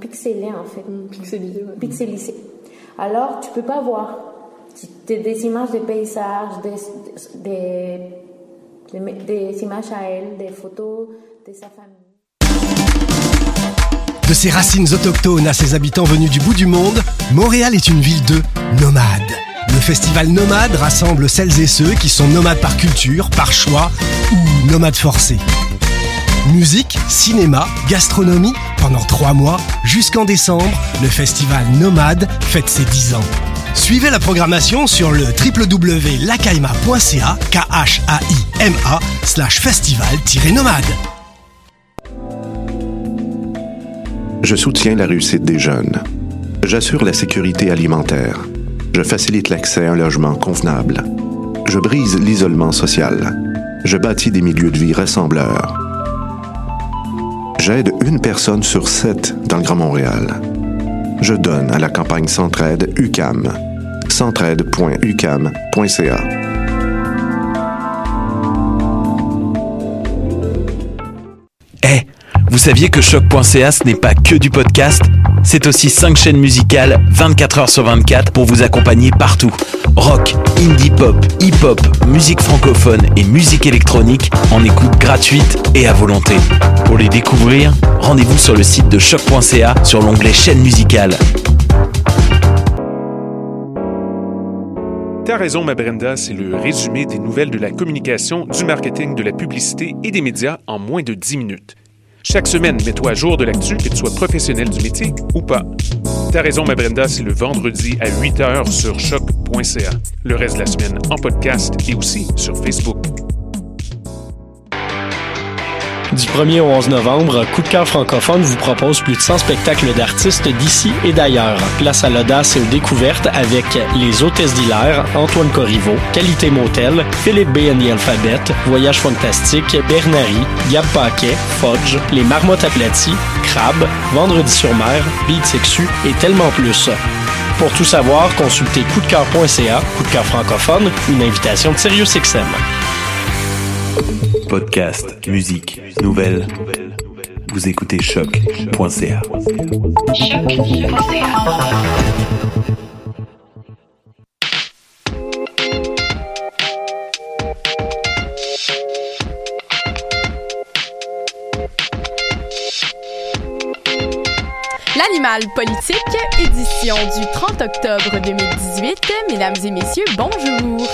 pixelé en fait. Pixelisé, ouais. Pixelisé. Alors, tu peux pas voir des, des images de paysages, des, des, des, des images à elle, des photos de sa famille. De ses racines autochtones à ses habitants venus du bout du monde, Montréal est une ville de nomades. Le festival Nomade rassemble celles et ceux qui sont nomades par culture, par choix ou nomades forcés. Musique, cinéma, gastronomie, pendant trois mois, jusqu'en décembre, le festival Nomade fête ses 10 ans. Suivez la programmation sur le www.lacaima.ca, k h a i m a slash festival-nomade. Je soutiens la réussite des jeunes. J'assure la sécurité alimentaire. Je facilite l'accès à un logement convenable. Je brise l'isolement social. Je bâtis des milieux de vie rassembleurs. J'aide une personne sur sept dans le Grand Montréal. Je donne à la campagne Centraide UCAM. centraide.ucam.ca. Eh, vous saviez que choc.ca ce n'est pas que du podcast? C'est aussi 5 chaînes musicales 24 heures sur 24 pour vous accompagner partout. Rock, indie pop, hip-hop, musique francophone et musique électronique en écoute gratuite et à volonté. Pour les découvrir, rendez-vous sur le site de choc.ca sur l'onglet chaîne musicale. T'as raison, ma Brenda, c'est le résumé des nouvelles de la communication, du marketing, de la publicité et des médias en moins de 10 minutes. Chaque semaine, mets-toi à jour de l'actu, que tu sois professionnel du métier ou pas. T'as raison, ma Brenda, c'est le vendredi à 8 h sur choc.ca. Le reste de la semaine en podcast et aussi sur Facebook. Du 1er au 11 novembre, Coup de cœur francophone vous propose plus de 100 spectacles d'artistes d'ici et d'ailleurs. Place à l'audace et aux découvertes avec Les Hôtesses d'Hilaire, Antoine Corriveau, Qualité Motel, Philippe B. and the Alphabet, Voyage Fantastique, Bernary, Gab Paquet, Fudge, Les Marmottes aplaties, Crabe, Vendredi sur mer, Beat et tellement plus. Pour tout savoir, consultez coupdecoeur.ca, coup de cœur francophone, une invitation de SiriusXM. Podcast, musique, nouvelles. Vous écoutez choc.ca. L'animal politique, édition du 30 octobre 2018. Mesdames et messieurs, bonjour.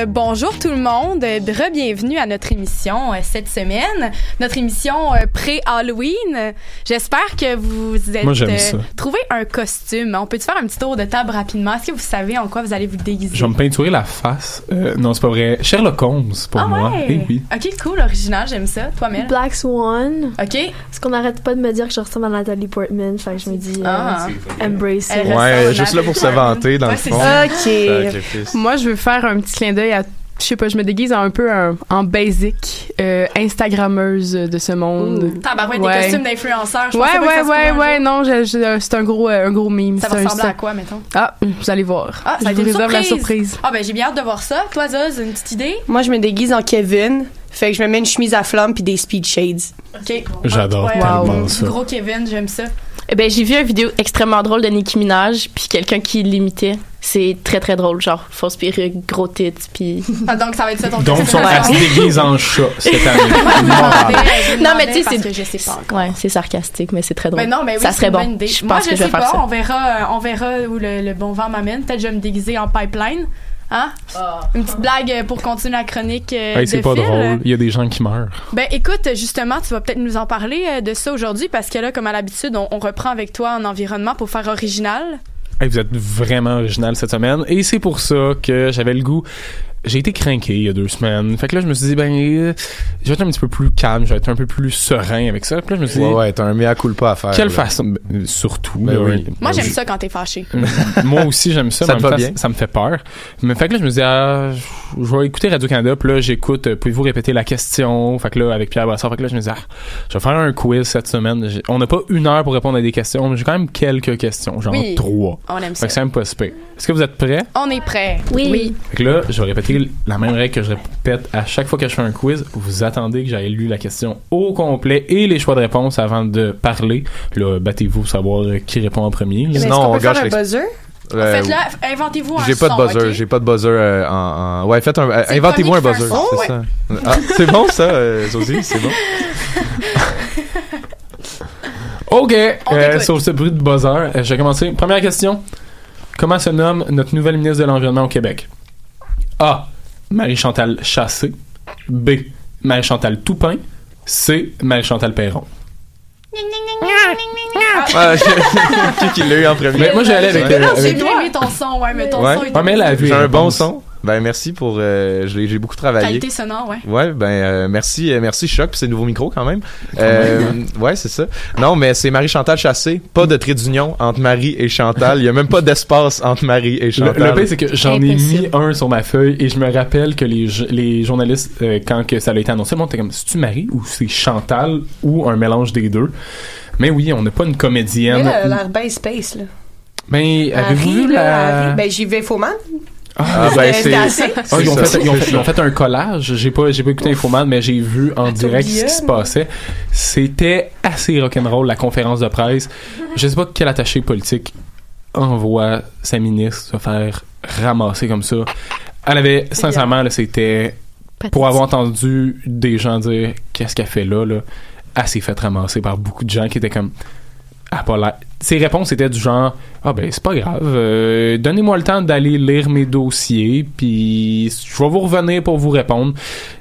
Euh, bonjour tout le monde. Re-bienvenue à notre émission euh, cette semaine. Notre émission euh, pré-Halloween. J'espère que vous êtes Moi, j'aime euh, ça. trouvé un costume. On peut-tu faire un petit tour de table rapidement? Est-ce que vous savez en quoi vous allez vous déguiser? Je vais me peinturer la face. Euh, non, c'est pas vrai. Sherlock Holmes pour Ah moi. ouais? Eh oui. Ok, cool, original, j'aime ça. Toi, Mel? Black Swan. Ok. Parce qu'on n'arrête pas de me dire que je ressemble à Nathalie Portman. Fait que je me dis, euh, Ah. embrace it. Ouais, juste là pour se vanter, dans Ouais, le c'est fond. ça. Ok. Moi, je veux faire un petit clin d'œil à. Je sais pas, je me déguise un peu en, en basic euh, Instagrammeuse de ce monde. Tabarouette, Ouais. des costumes d'influenceurs. Je Ouais, ouais, ouais, ouais, jour. non, je- je- c'est un gros, euh, un gros meme. Ça va un- ressembler à quoi, mettons? Ah, vous allez voir. Ah, ça va je vous une réserve la surprise. Ah, ben, j'ai bien hâte de voir ça. Toi, Zoz, une petite idée? Moi, je me déguise en Kevin. Fait que je me mets une chemise à flamme puis des speed shades. OK. J'adore Ouais, tellement ça. Gros Kevin, j'aime ça. Eh ben, j'ai vu une vidéo extrêmement drôle de Nicki Minaj, puis quelqu'un qui l'imitait. C'est très très drôle, genre fausse perruque, gros tits, puis. Ah, donc, ça va être ça ton Donc, son, se déguise en chat cette année. Je je Non, mais tu sais, c'est- je sais pas encore. Ouais, c'est sarcastique, mais c'est très drôle. Mais non, mais oui, ça serait bon. Je Moi, pense je que je sais vais faire pas. ça. On verra, on verra où le, le bon vent m'amène. Peut-être que je vais me déguiser en pipeline. Hein? Une petite blague euh, pour continuer la chronique euh, Hey, c'est pas Phil. drôle. Il y a des gens qui meurent. Ben écoute, justement, tu vas peut-être nous en parler euh, de ça aujourd'hui parce que là, comme à l'habitude, on, on reprend avec toi en environnement pour faire original. Hey, vous êtes vraiment original cette semaine. Et c'est pour ça que j'avais le goût j'ai été craqué il y a deux semaines. Fait que là, je me suis dit, ben, euh, je vais être un petit peu plus calme, je vais être un peu plus serein avec ça. Puis là, je me suis dit, Ouais, ouais, t'as un mea culpa à faire. quelle là. façon, ben, surtout. Ben là, oui. Moi, je- j'aime ça quand t'es fâché. moi aussi, j'aime ça. Ça temps, bien? Ça me fait peur. Mais fait que là, je me dis, ah, je vais écouter Radio-Canada. Puis là, j'écoute, euh, pouvez-vous répéter la question? Fait que là, avec Pierre Brassard. Fait que là, je me dis, ah, je vais faire un quiz cette semaine. J'ai- On n'a pas une heure pour répondre à des questions, mais j'ai quand même quelques questions. Genre Oui. trois. On aime Fait ça. que c'est même pas. Est-ce que vous êtes prêts? On est prêt. Oui. Fait que là, je vais répéter la même règle que je répète à chaque fois que je fais un quiz. Vous attendez que j'aille lu la question au complet et les choix de réponse avant de parler. Là, battez-vous pour savoir qui répond en premier. Mais Sinon, on peut faire gâche un buzzer? Euh, Faites-le, inventez-vous un J'ai pas de buzzer, j'ai pas de buzzer euh, en, en- Ouais, faites un. euh, Inventez-vous un buzzer. c'est ça. Ah, c'est bon ça, euh, Sophie, c'est bon. OK. Euh, sur ce bruit de buzzer, euh, je vais commencer. Première question. Comment se nomme notre nouvelle ministre de l'Environnement au Québec? A. Marie-Chantal Chassé. B. Marie-Chantal Toupin. C. Marie-Chantal Perron. Ah, qui qui l'a eu en premier? Mais moi, allé avec, euh, J'ai bien aimé ton son, ouais, mais ton son est Ouais, mais elle a vu J'ai un bon son. Ben merci pour. euh, j'ai j'ai beaucoup travaillé. Qualité sonore, ouais. Ouais, ben euh, merci, euh, merci Choc, puis c'est nouveau micro quand même. Euh, ouais, c'est ça. Non, mais c'est Marie Chantal Chassé, pas de trait d'union entre Marie et Chantal. Il y a même pas d'espace entre Marie et Chantal. le pire, c'est que j'en ai mis un sur ma feuille et je me rappelle que les, les journalistes, euh, quand que ça a été annoncé, monde était comme, c'est-tu Marie ou c'est Chantal ou un mélange des deux? Mais oui, on n'a pas une Mais comédienne. a l'air bien space, là. Mais avez-vous vu la... Harry, Ben, j'y vais faux man. Ah, ben, c'est-. Ah, ils, ont C'est ça. fait, ils, ont fait, ils ont fait un collage. J'ai pas, j'ai pas écouté Infoman, mais j'ai vu en direct ce qui se passait. C'était assez rock'n'roll, la conférence de presse. Je sais pas quel attaché politique envoie sa ministre se faire ramasser comme ça. Elle avait, sincèrement, là, c'était pour avoir entendu des gens dire qu'est-ce qu'elle fait là, là, elle s'est fait ramasser par beaucoup de gens qui étaient comme ah, pas l'air- Ses réponses étaient du genre Ah ben c'est pas grave, euh, donnez-moi le temps d'aller lire mes dossiers, puis je vais vous revenir pour vous répondre.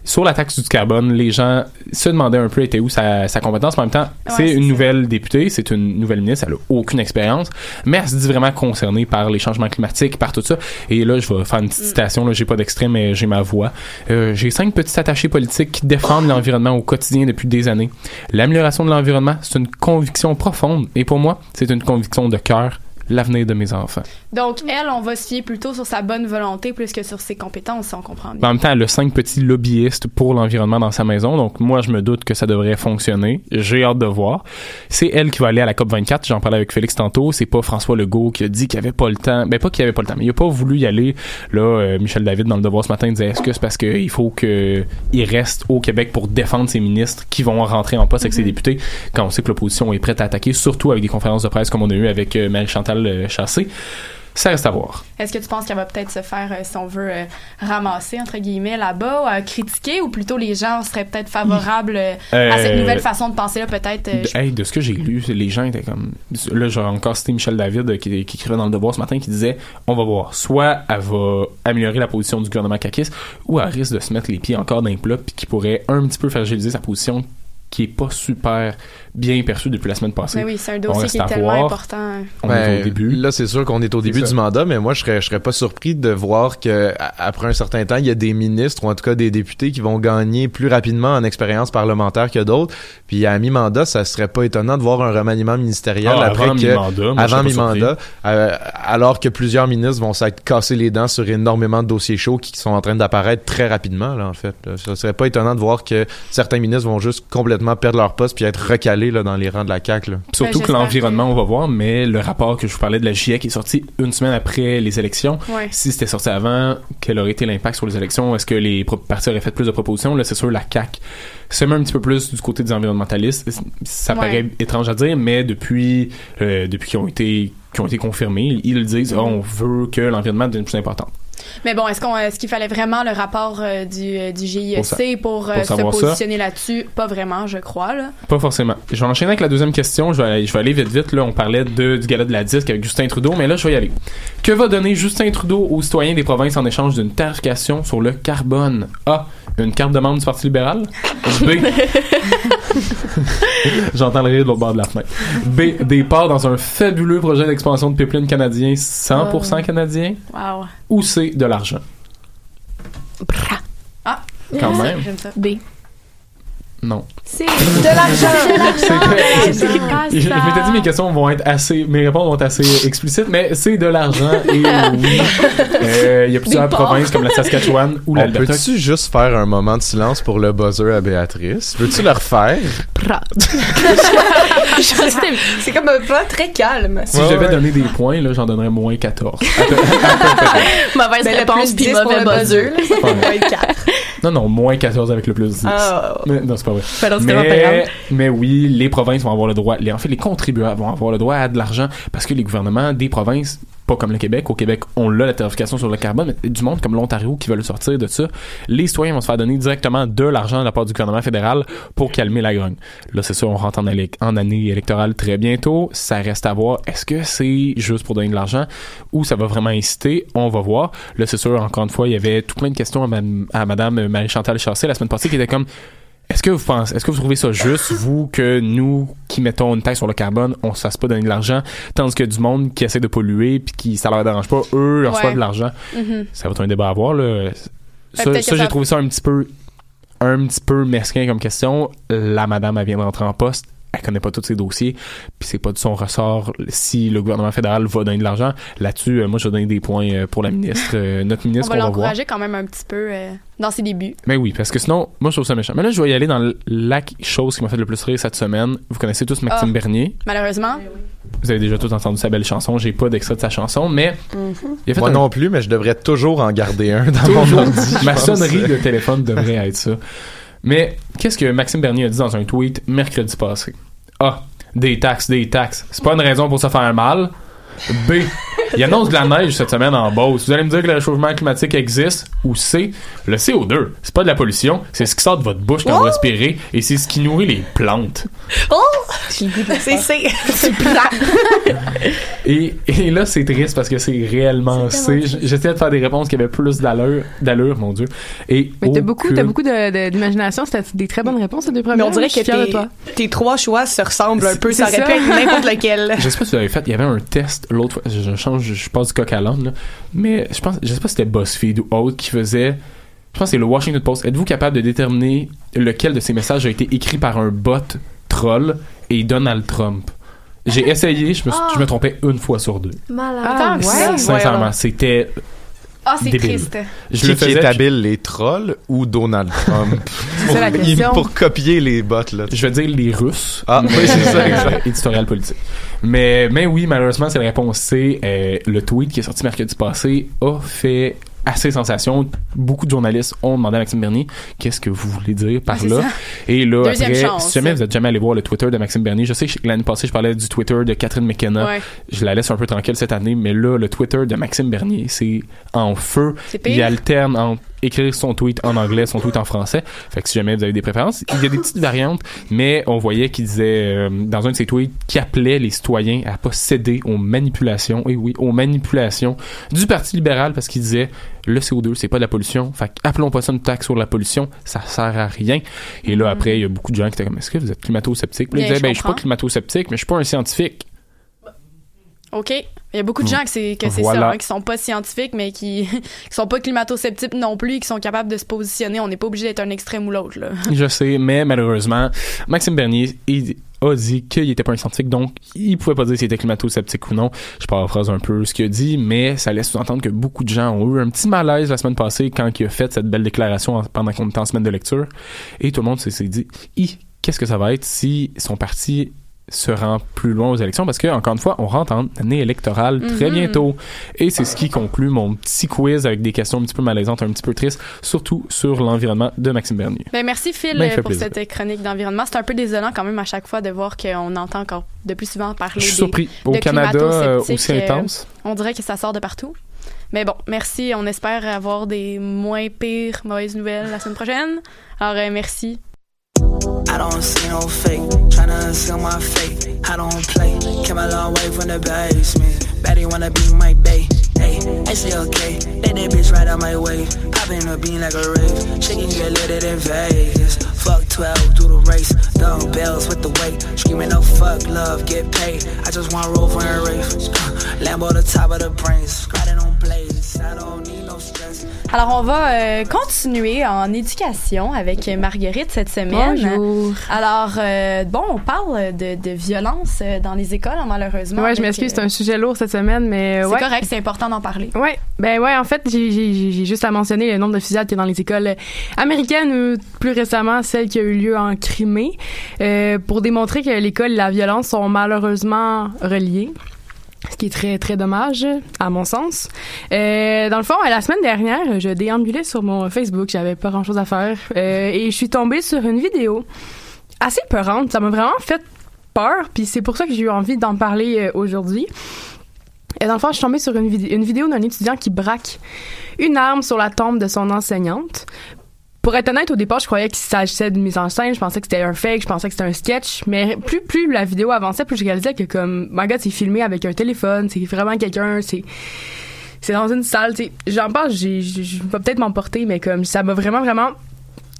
Sur la taxe du carbone, les gens se demandaient un peu était où sa, sa compétence. En même temps, c'est c'est une ça. nouvelle députée, c'est une nouvelle ministre, elle a aucune expérience, mais elle se dit vraiment concernée par les changements climatiques, par tout ça. Et là, je vais faire une petite citation, là, j'ai pas d'extrait, mais j'ai ma voix. Euh, j'ai cinq petits attachés politiques qui défendent l'environnement au quotidien depuis des années. L'amélioration de l'environnement, c'est une conviction profonde, et pour moi, c'est une conviction de cœur, l'avenir de mes enfants. Donc, elle, on va se fier plutôt sur sa bonne volonté plus que sur ses compétences, si on comprend bien. en même temps, elle a cinq petits lobbyistes pour l'environnement dans sa maison, donc moi, je me doute que ça devrait fonctionner. J'ai hâte de voir. C'est elle qui va aller à la COP24. J'en parlais avec Félix tantôt. C'est pas François Legault qui a dit qu'il avait pas le temps. Ben, pas qu'il avait pas le temps, mais il a pas voulu y aller. Là, euh, Michel David, dans le Devoir ce matin, disait est-ce que c'est parce qu'il faut qu'il reste au Québec pour défendre ses ministres qui vont rentrer en poste avec ses députés quand on sait que l'opposition est prête à attaquer, surtout avec des conférences de presse comme on a eu avec euh, Marie-Chantal euh, Chassé. Ça reste à voir. Est-ce que tu penses qu'elle va peut-être se faire, euh, si on veut, euh, ramasser, entre guillemets, là-bas, à critiquer, ou plutôt les gens seraient peut-être favorables euh, à cette Euh, nouvelle façon de penser-là, peut-être? euh, De, hey, de ce que j'ai lu, les gens étaient comme. Là, j'ai encore cité Michel David euh, qui, qui écrivait dans le Devoir ce matin qui disait on va voir, soit elle va améliorer la position du gouvernement caquiste, ou elle risque de se mettre les pieds encore dans les plats, puis qui pourrait un petit peu fragiliser sa position qui est pas super bien perçue depuis la semaine passée. Mais oui, c'est un On dossier reste qui est tellement voir. important. On Ben, est au début. Là, c'est sûr qu'on est au début du mandat, mais moi, je serais, je serais pas surpris de voir que après un certain temps, il y a des ministres ou en tout cas des députés qui vont gagner plus rapidement en expérience parlementaire que d'autres. Puis à mi-mandat, ça serait pas étonnant de voir un remaniement ministériel Ah, après avant que mi-mandat, avant mi-mandat, euh, alors que plusieurs ministres vont s'être cassés les dents sur énormément de dossiers chauds qui sont en train d'apparaître très rapidement là en fait. Ça serait pas étonnant de voir que certains ministres vont juste complètement perdre leur poste puis être recalés là dans les rangs de la CAQ. Là. Surtout Ben, que l'environnement, on va voir, mais le rapport que je vous parlais de la GIEC est sorti une semaine après les élections. Ouais. Si c'était sorti avant, quel aurait été l'impact sur les élections? Est-ce que les partis auraient fait plus de propositions? Là, c'est sûr, la CAQ se met un petit peu plus du côté des environnementalistes. Ça Ouais. paraît étrange à dire, mais depuis, euh, depuis qu'ils ont été qui ont été confirmés, ils le disent. Ah, on veut que l'environnement devienne plus important. Mais bon, est-ce qu'on, est-ce qu'il fallait vraiment le rapport euh, du, euh, du GIEC Pour sa- pour, euh, pour se positionner là-dessus? Pas vraiment, je crois, là. Pas forcément. Je vais enchaîner avec la deuxième question. Je vais aller, je vais aller vite vite. Là, on parlait de, du gala de la disque avec Justin Trudeau, mais là, je vais y aller. Que va donner Justin Trudeau aux citoyens des provinces en échange d'une tarification sur le carbone? A. Une carte de membre du Parti libéral? B. J'entends le rire de l'autre bord de la fenêtre. B. Des parts dans un fabuleux projet d'expansion de pipeline canadien 100% canadien? Wow. Ou C. De l'argent? Ah, Quand même. J'aime ça. B. Non. C'est de l'argent. C'est- Je, je m'étais dit mes questions vont être assez, mes réponses vont être assez explicites, mais c'est de l'argent et oui. Euh, Il y a plusieurs provinces comme la Saskatchewan ou l'Alberta. peut-tu juste faire un moment de silence pour le buzzer à Béatrice? Veux-tu le refaire? C'est comme un plan très calme. Si je devais donner des points, là, j'en donnerais moins 14. Mauvaise Ben, réponse, plus puis 10 pour mauvais le buzzer. buzzer, là, c'est moins quatre. Non, non, moins 14 avec le plus 10. Ah. Mais, non, c'est pas vrai. Pas mais, grave. mais oui, les provinces vont avoir le droit, les, en fait, les contribuables vont avoir le droit à de l'argent parce que les gouvernements des provinces, pas comme le Québec, au Québec, on l'a la tarification sur le carbone, mais du monde comme l'Ontario qui veulent sortir de ça, les citoyens vont se faire donner directement de l'argent de la part du gouvernement fédéral pour calmer la grogne. Là, c'est sûr, on rentre en, année électorale très bientôt. Ça reste à voir. Est-ce que c'est juste pour donner de l'argent ou ça va vraiment inciter? On va voir. Là, c'est sûr, encore une fois, il y avait tout plein de questions à, madame- à Madame Marie-Chantal Chassé la semaine passée qui était comme est-ce que vous pensez, est-ce que vous trouvez ça juste, vous, que nous, qui mettons une taxe sur le carbone, on se fasse pas donner de l'argent, tandis que du monde qui essaie de polluer puis qui, ça leur dérange pas, eux, leur reçoivent de l'argent? Mhm. Ça va être un débat à avoir, là. Ça, peut-être ça, j'ai trouvé ça un petit peu, un petit peu mesquin comme question. La madame, elle vient de rentrer en poste. Elle connaît pas tous ses dossiers, puis c'est pas de son ressort si le gouvernement fédéral va donner de l'argent. Là-dessus, euh, moi, je vais donner des points euh, pour la ministre, euh, notre On ministre, on va voir. l'encourager quand même un petit peu euh, dans ses débuts. Mais oui, parce que sinon, moi, je trouve ça méchant. Mais là, je vais y aller dans la chose qui m'a fait le plus rire cette semaine. Vous connaissez tous Maxime Ah. Bernier. Malheureusement. Vous avez déjà tous entendu sa belle chanson. J'ai pas d'extrait de sa chanson, mais il a fait Moi un- non plus, mais je devrais toujours en garder un dans mon ordi. Ma sonnerie de téléphone devrait être ça. Mais qu'est-ce que Maxime Bernier a dit dans un tweet mercredi passé? A. Des taxes, des taxes. C'est pas une raison pour se faire mal. B. Il annonce de la neige cette semaine en Beauce. Vous allez me dire que le réchauffement climatique existe. Ou C. Le CO2. C'est pas de la pollution. C'est ce qui sort de votre bouche quand vous respirez et c'est ce qui nourrit les plantes. Oh! C'est c'est. C'est plat. Et, et là, c'est triste parce que c'est réellement C. J- J'essayais de faire des réponses qui avaient plus d'allure, d'allure, mon Dieu. Et Mais t'as beaucoup, t'as beaucoup de- de- d'imagination. C'était des très bonnes réponses, ces deux premières. Mais on dirait que tes, toi. tes trois choix se ressemblent un peu. C'est Ça aurait pu être n'importe lequel. Je sais pas si vous l'avez fait, il y avait un test l'autre fois, je, je change, je passe du coq à l'âne, mais je pense, je sais pas si c'était BuzzFeed ou autre qui faisait, je pense que c'est le Washington Post. Êtes-vous capable de déterminer lequel de ces messages a été écrit par un bot troll et Donald Trump? J'ai essayé, je me, suis- Ah. je me trompais une fois sur deux. Malade. Ah, ouais. Sincèrement, c'était Ah, c'est triste. Je Qui, le qui faisais, est habile, les trolls ou Donald Trump? C'est ça la pour, question. pour copier les bots, là. Je vais dire les Russes. Ah, mais oui, c'est ça, euh, exact. éditorial politique. Mais, mais oui, malheureusement, c'est la réponse C. Euh, le tweet qui est sorti mercredi passé a fait assez sensation. Beaucoup de journalistes ont demandé à Maxime Bernier qu'est-ce que vous voulez dire par Ah, là? ça. Et là, Deuxième après, chance. si jamais vous êtes jamais allé voir le Twitter de Maxime Bernier, je sais que l'année passée, je parlais du Twitter de Catherine McKenna. Ouais. Je la laisse un peu tranquille cette année, mais là, le Twitter de Maxime Bernier, c'est en feu. Il alterne entre écrire son tweet en anglais, son tweet en français. Fait que si jamais vous avez des préférences, il y a des petites variantes, mais on voyait qu'il disait euh, dans un de ses tweets qu'il appelait les citoyens à pas céder aux manipulations, et oui, aux manipulations du Parti libéral parce qu'il disait le CO2 c'est pas de la pollution, fait appelons pas ça une taxe sur la pollution, ça sert à rien. Et là après il y a beaucoup de gens qui étaient comme est-ce que vous êtes climato-sceptique? Puis là, il Bien, disait je ben je suis pas climato-sceptique, mais je suis pas un scientifique. OK. Il y a beaucoup de gens que c'est que c'est Voilà. ça, hein, qui sont pas scientifiques, mais qui, qui sont pas climato-sceptiques non plus, et qui sont capables de se positionner. On n'est pas obligé d'être un extrême ou l'autre. Je sais, mais malheureusement, Maxime Bernier il a dit qu'il était pas un scientifique, donc il pouvait pas dire s'il était climato-sceptique ou non. Je paraphrase un peu ce qu'il a dit, mais ça laisse sous-entendre que beaucoup de gens ont eu un petit malaise la semaine passée quand il a fait cette belle déclaration en- pendant qu'on était en semaine de lecture. Et tout le monde s'est dit, qu'est-ce que ça va être si son parti se rend plus loin aux élections parce que encore une fois on rentre en année électorale très Mhm. bientôt et c'est ce qui conclut mon petit quiz avec des questions un petit peu malaisantes un petit peu tristes surtout sur l'environnement de Maxime Bernier Ben, merci Phil Ben, pour plaisir. cette chronique d'environnement. C'est un peu désolant quand même à chaque fois de voir qu'on entend encore de plus souvent parler Je suis des- surpris. Au de Canada, euh, aussi euh, intense. on dirait que ça sort de partout. Mais bon, merci. On espère avoir des moins pires mauvaises nouvelles la semaine prochaine. Alors, euh, merci. I don't see no fake, tryna seal my fate. I don't play, came a long way from the basement. Betty wanna be my bae. Hey, I say okay, let that bitch right out my way. Popping a bean like a rave, Chicken get lit in Vegas. Fuck 12, do the race, dumbbells with the weight. Screaming no fuck love, get paid. I just want roll for a race. Lambo the top of the brains, grinding on blades. I don't need no. Alors, on va euh, continuer en éducation avec Marguerite cette semaine. Bonjour. Alors, euh, bon, on parle de, de violence euh, dans les écoles, malheureusement. Ouais, je m'excuse, c'est un sujet lourd cette semaine, mais C'est ouais. correct, c'est important d'en parler. Ouais, ben ouais, en fait, j'ai- juste à mentionner le nombre de fusillades qu'il y a dans les écoles américaines ou plus récemment celle qui a eu lieu en Crimée euh, pour démontrer que l'école et la violence sont malheureusement reliées. Ce qui est très, très dommage, à mon sens. Euh, dans le fond, la semaine dernière, je déambulais sur mon Facebook, j'avais pas grand chose à faire, euh, et je suis tombée sur une vidéo assez peurante. Ça m'a vraiment fait peur, puis c'est pour ça que j'ai eu envie d'en parler euh, aujourd'hui. Et dans le fond, je suis tombée sur une, vid- une vidéo d'un étudiant qui braque une arme sur la tombe de son enseignante. Pour être honnête, au départ, je croyais qu'il s'agissait d'une mise en scène. Je pensais que c'était un fake, je pensais que c'était un sketch. Mais plus, plus la vidéo avançait, plus je réalisais que comme, my god, c'est filmé avec un téléphone. C'est vraiment quelqu'un, c'est, c'est dans une salle, tu. J'en parle, j'ai, j'ai- je vais peut-être m'emporter, mais comme, ça m'a vraiment, vraiment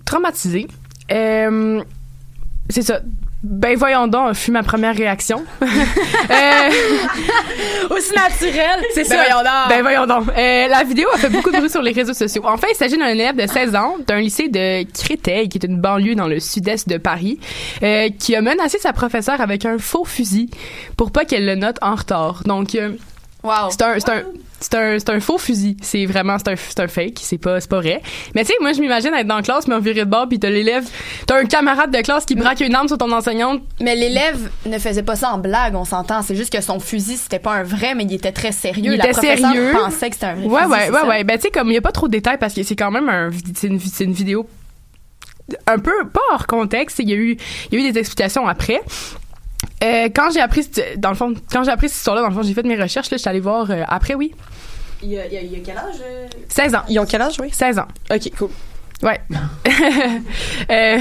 traumatisée. Euh, c'est ça. Ben voyons donc, fut ma première réaction. Euh, Aussi naturel. c'est Ben ça. voyons donc. Ben voyons donc. Euh, la vidéo a fait beaucoup de bruit sur les réseaux sociaux. En fait, il s'agit d'un élève de 16 ans d'un lycée de Créteil, qui est une banlieue dans le sud-est de Paris, euh, qui a menacé sa professeure avec un faux fusil pour pas qu'elle le note en retard. Donc, euh, c'est un, un, un, un faux fusil. C'est vraiment, c'est un, fake. C'est pas, pas vrai. Mais tu sais, moi, je m'imagine être dans la classe, me virer de bord, puis t'as l'élève, t'as un camarade de classe qui braque une arme sur ton enseignante. Mais l'élève ne faisait pas ça en blague, on s'entend. C'est juste que son fusil, c'était pas un vrai, mais il était très sérieux. Il La était professeure sérieux. pensait que c'était un vrai Ouais, fusil, ouais, ouais, ça? ouais. Ben, tu sais, comme il y a pas trop de détails parce que c'est quand même un, une, une vidéo un peu, pas hors contexte. Il y a eu, il y a eu des explications après. Euh, quand j'ai appris, cette- dans le fond, quand j'ai appris cette histoire-là, dans le fond, j'ai fait mes recherches, là, je suis allée voir euh, après, oui. Il y a, il y a- il y a quel âge? euh? 16 ans. Ils ont quel âge, oui? 16 ans. OK, cool. Ouais. euh,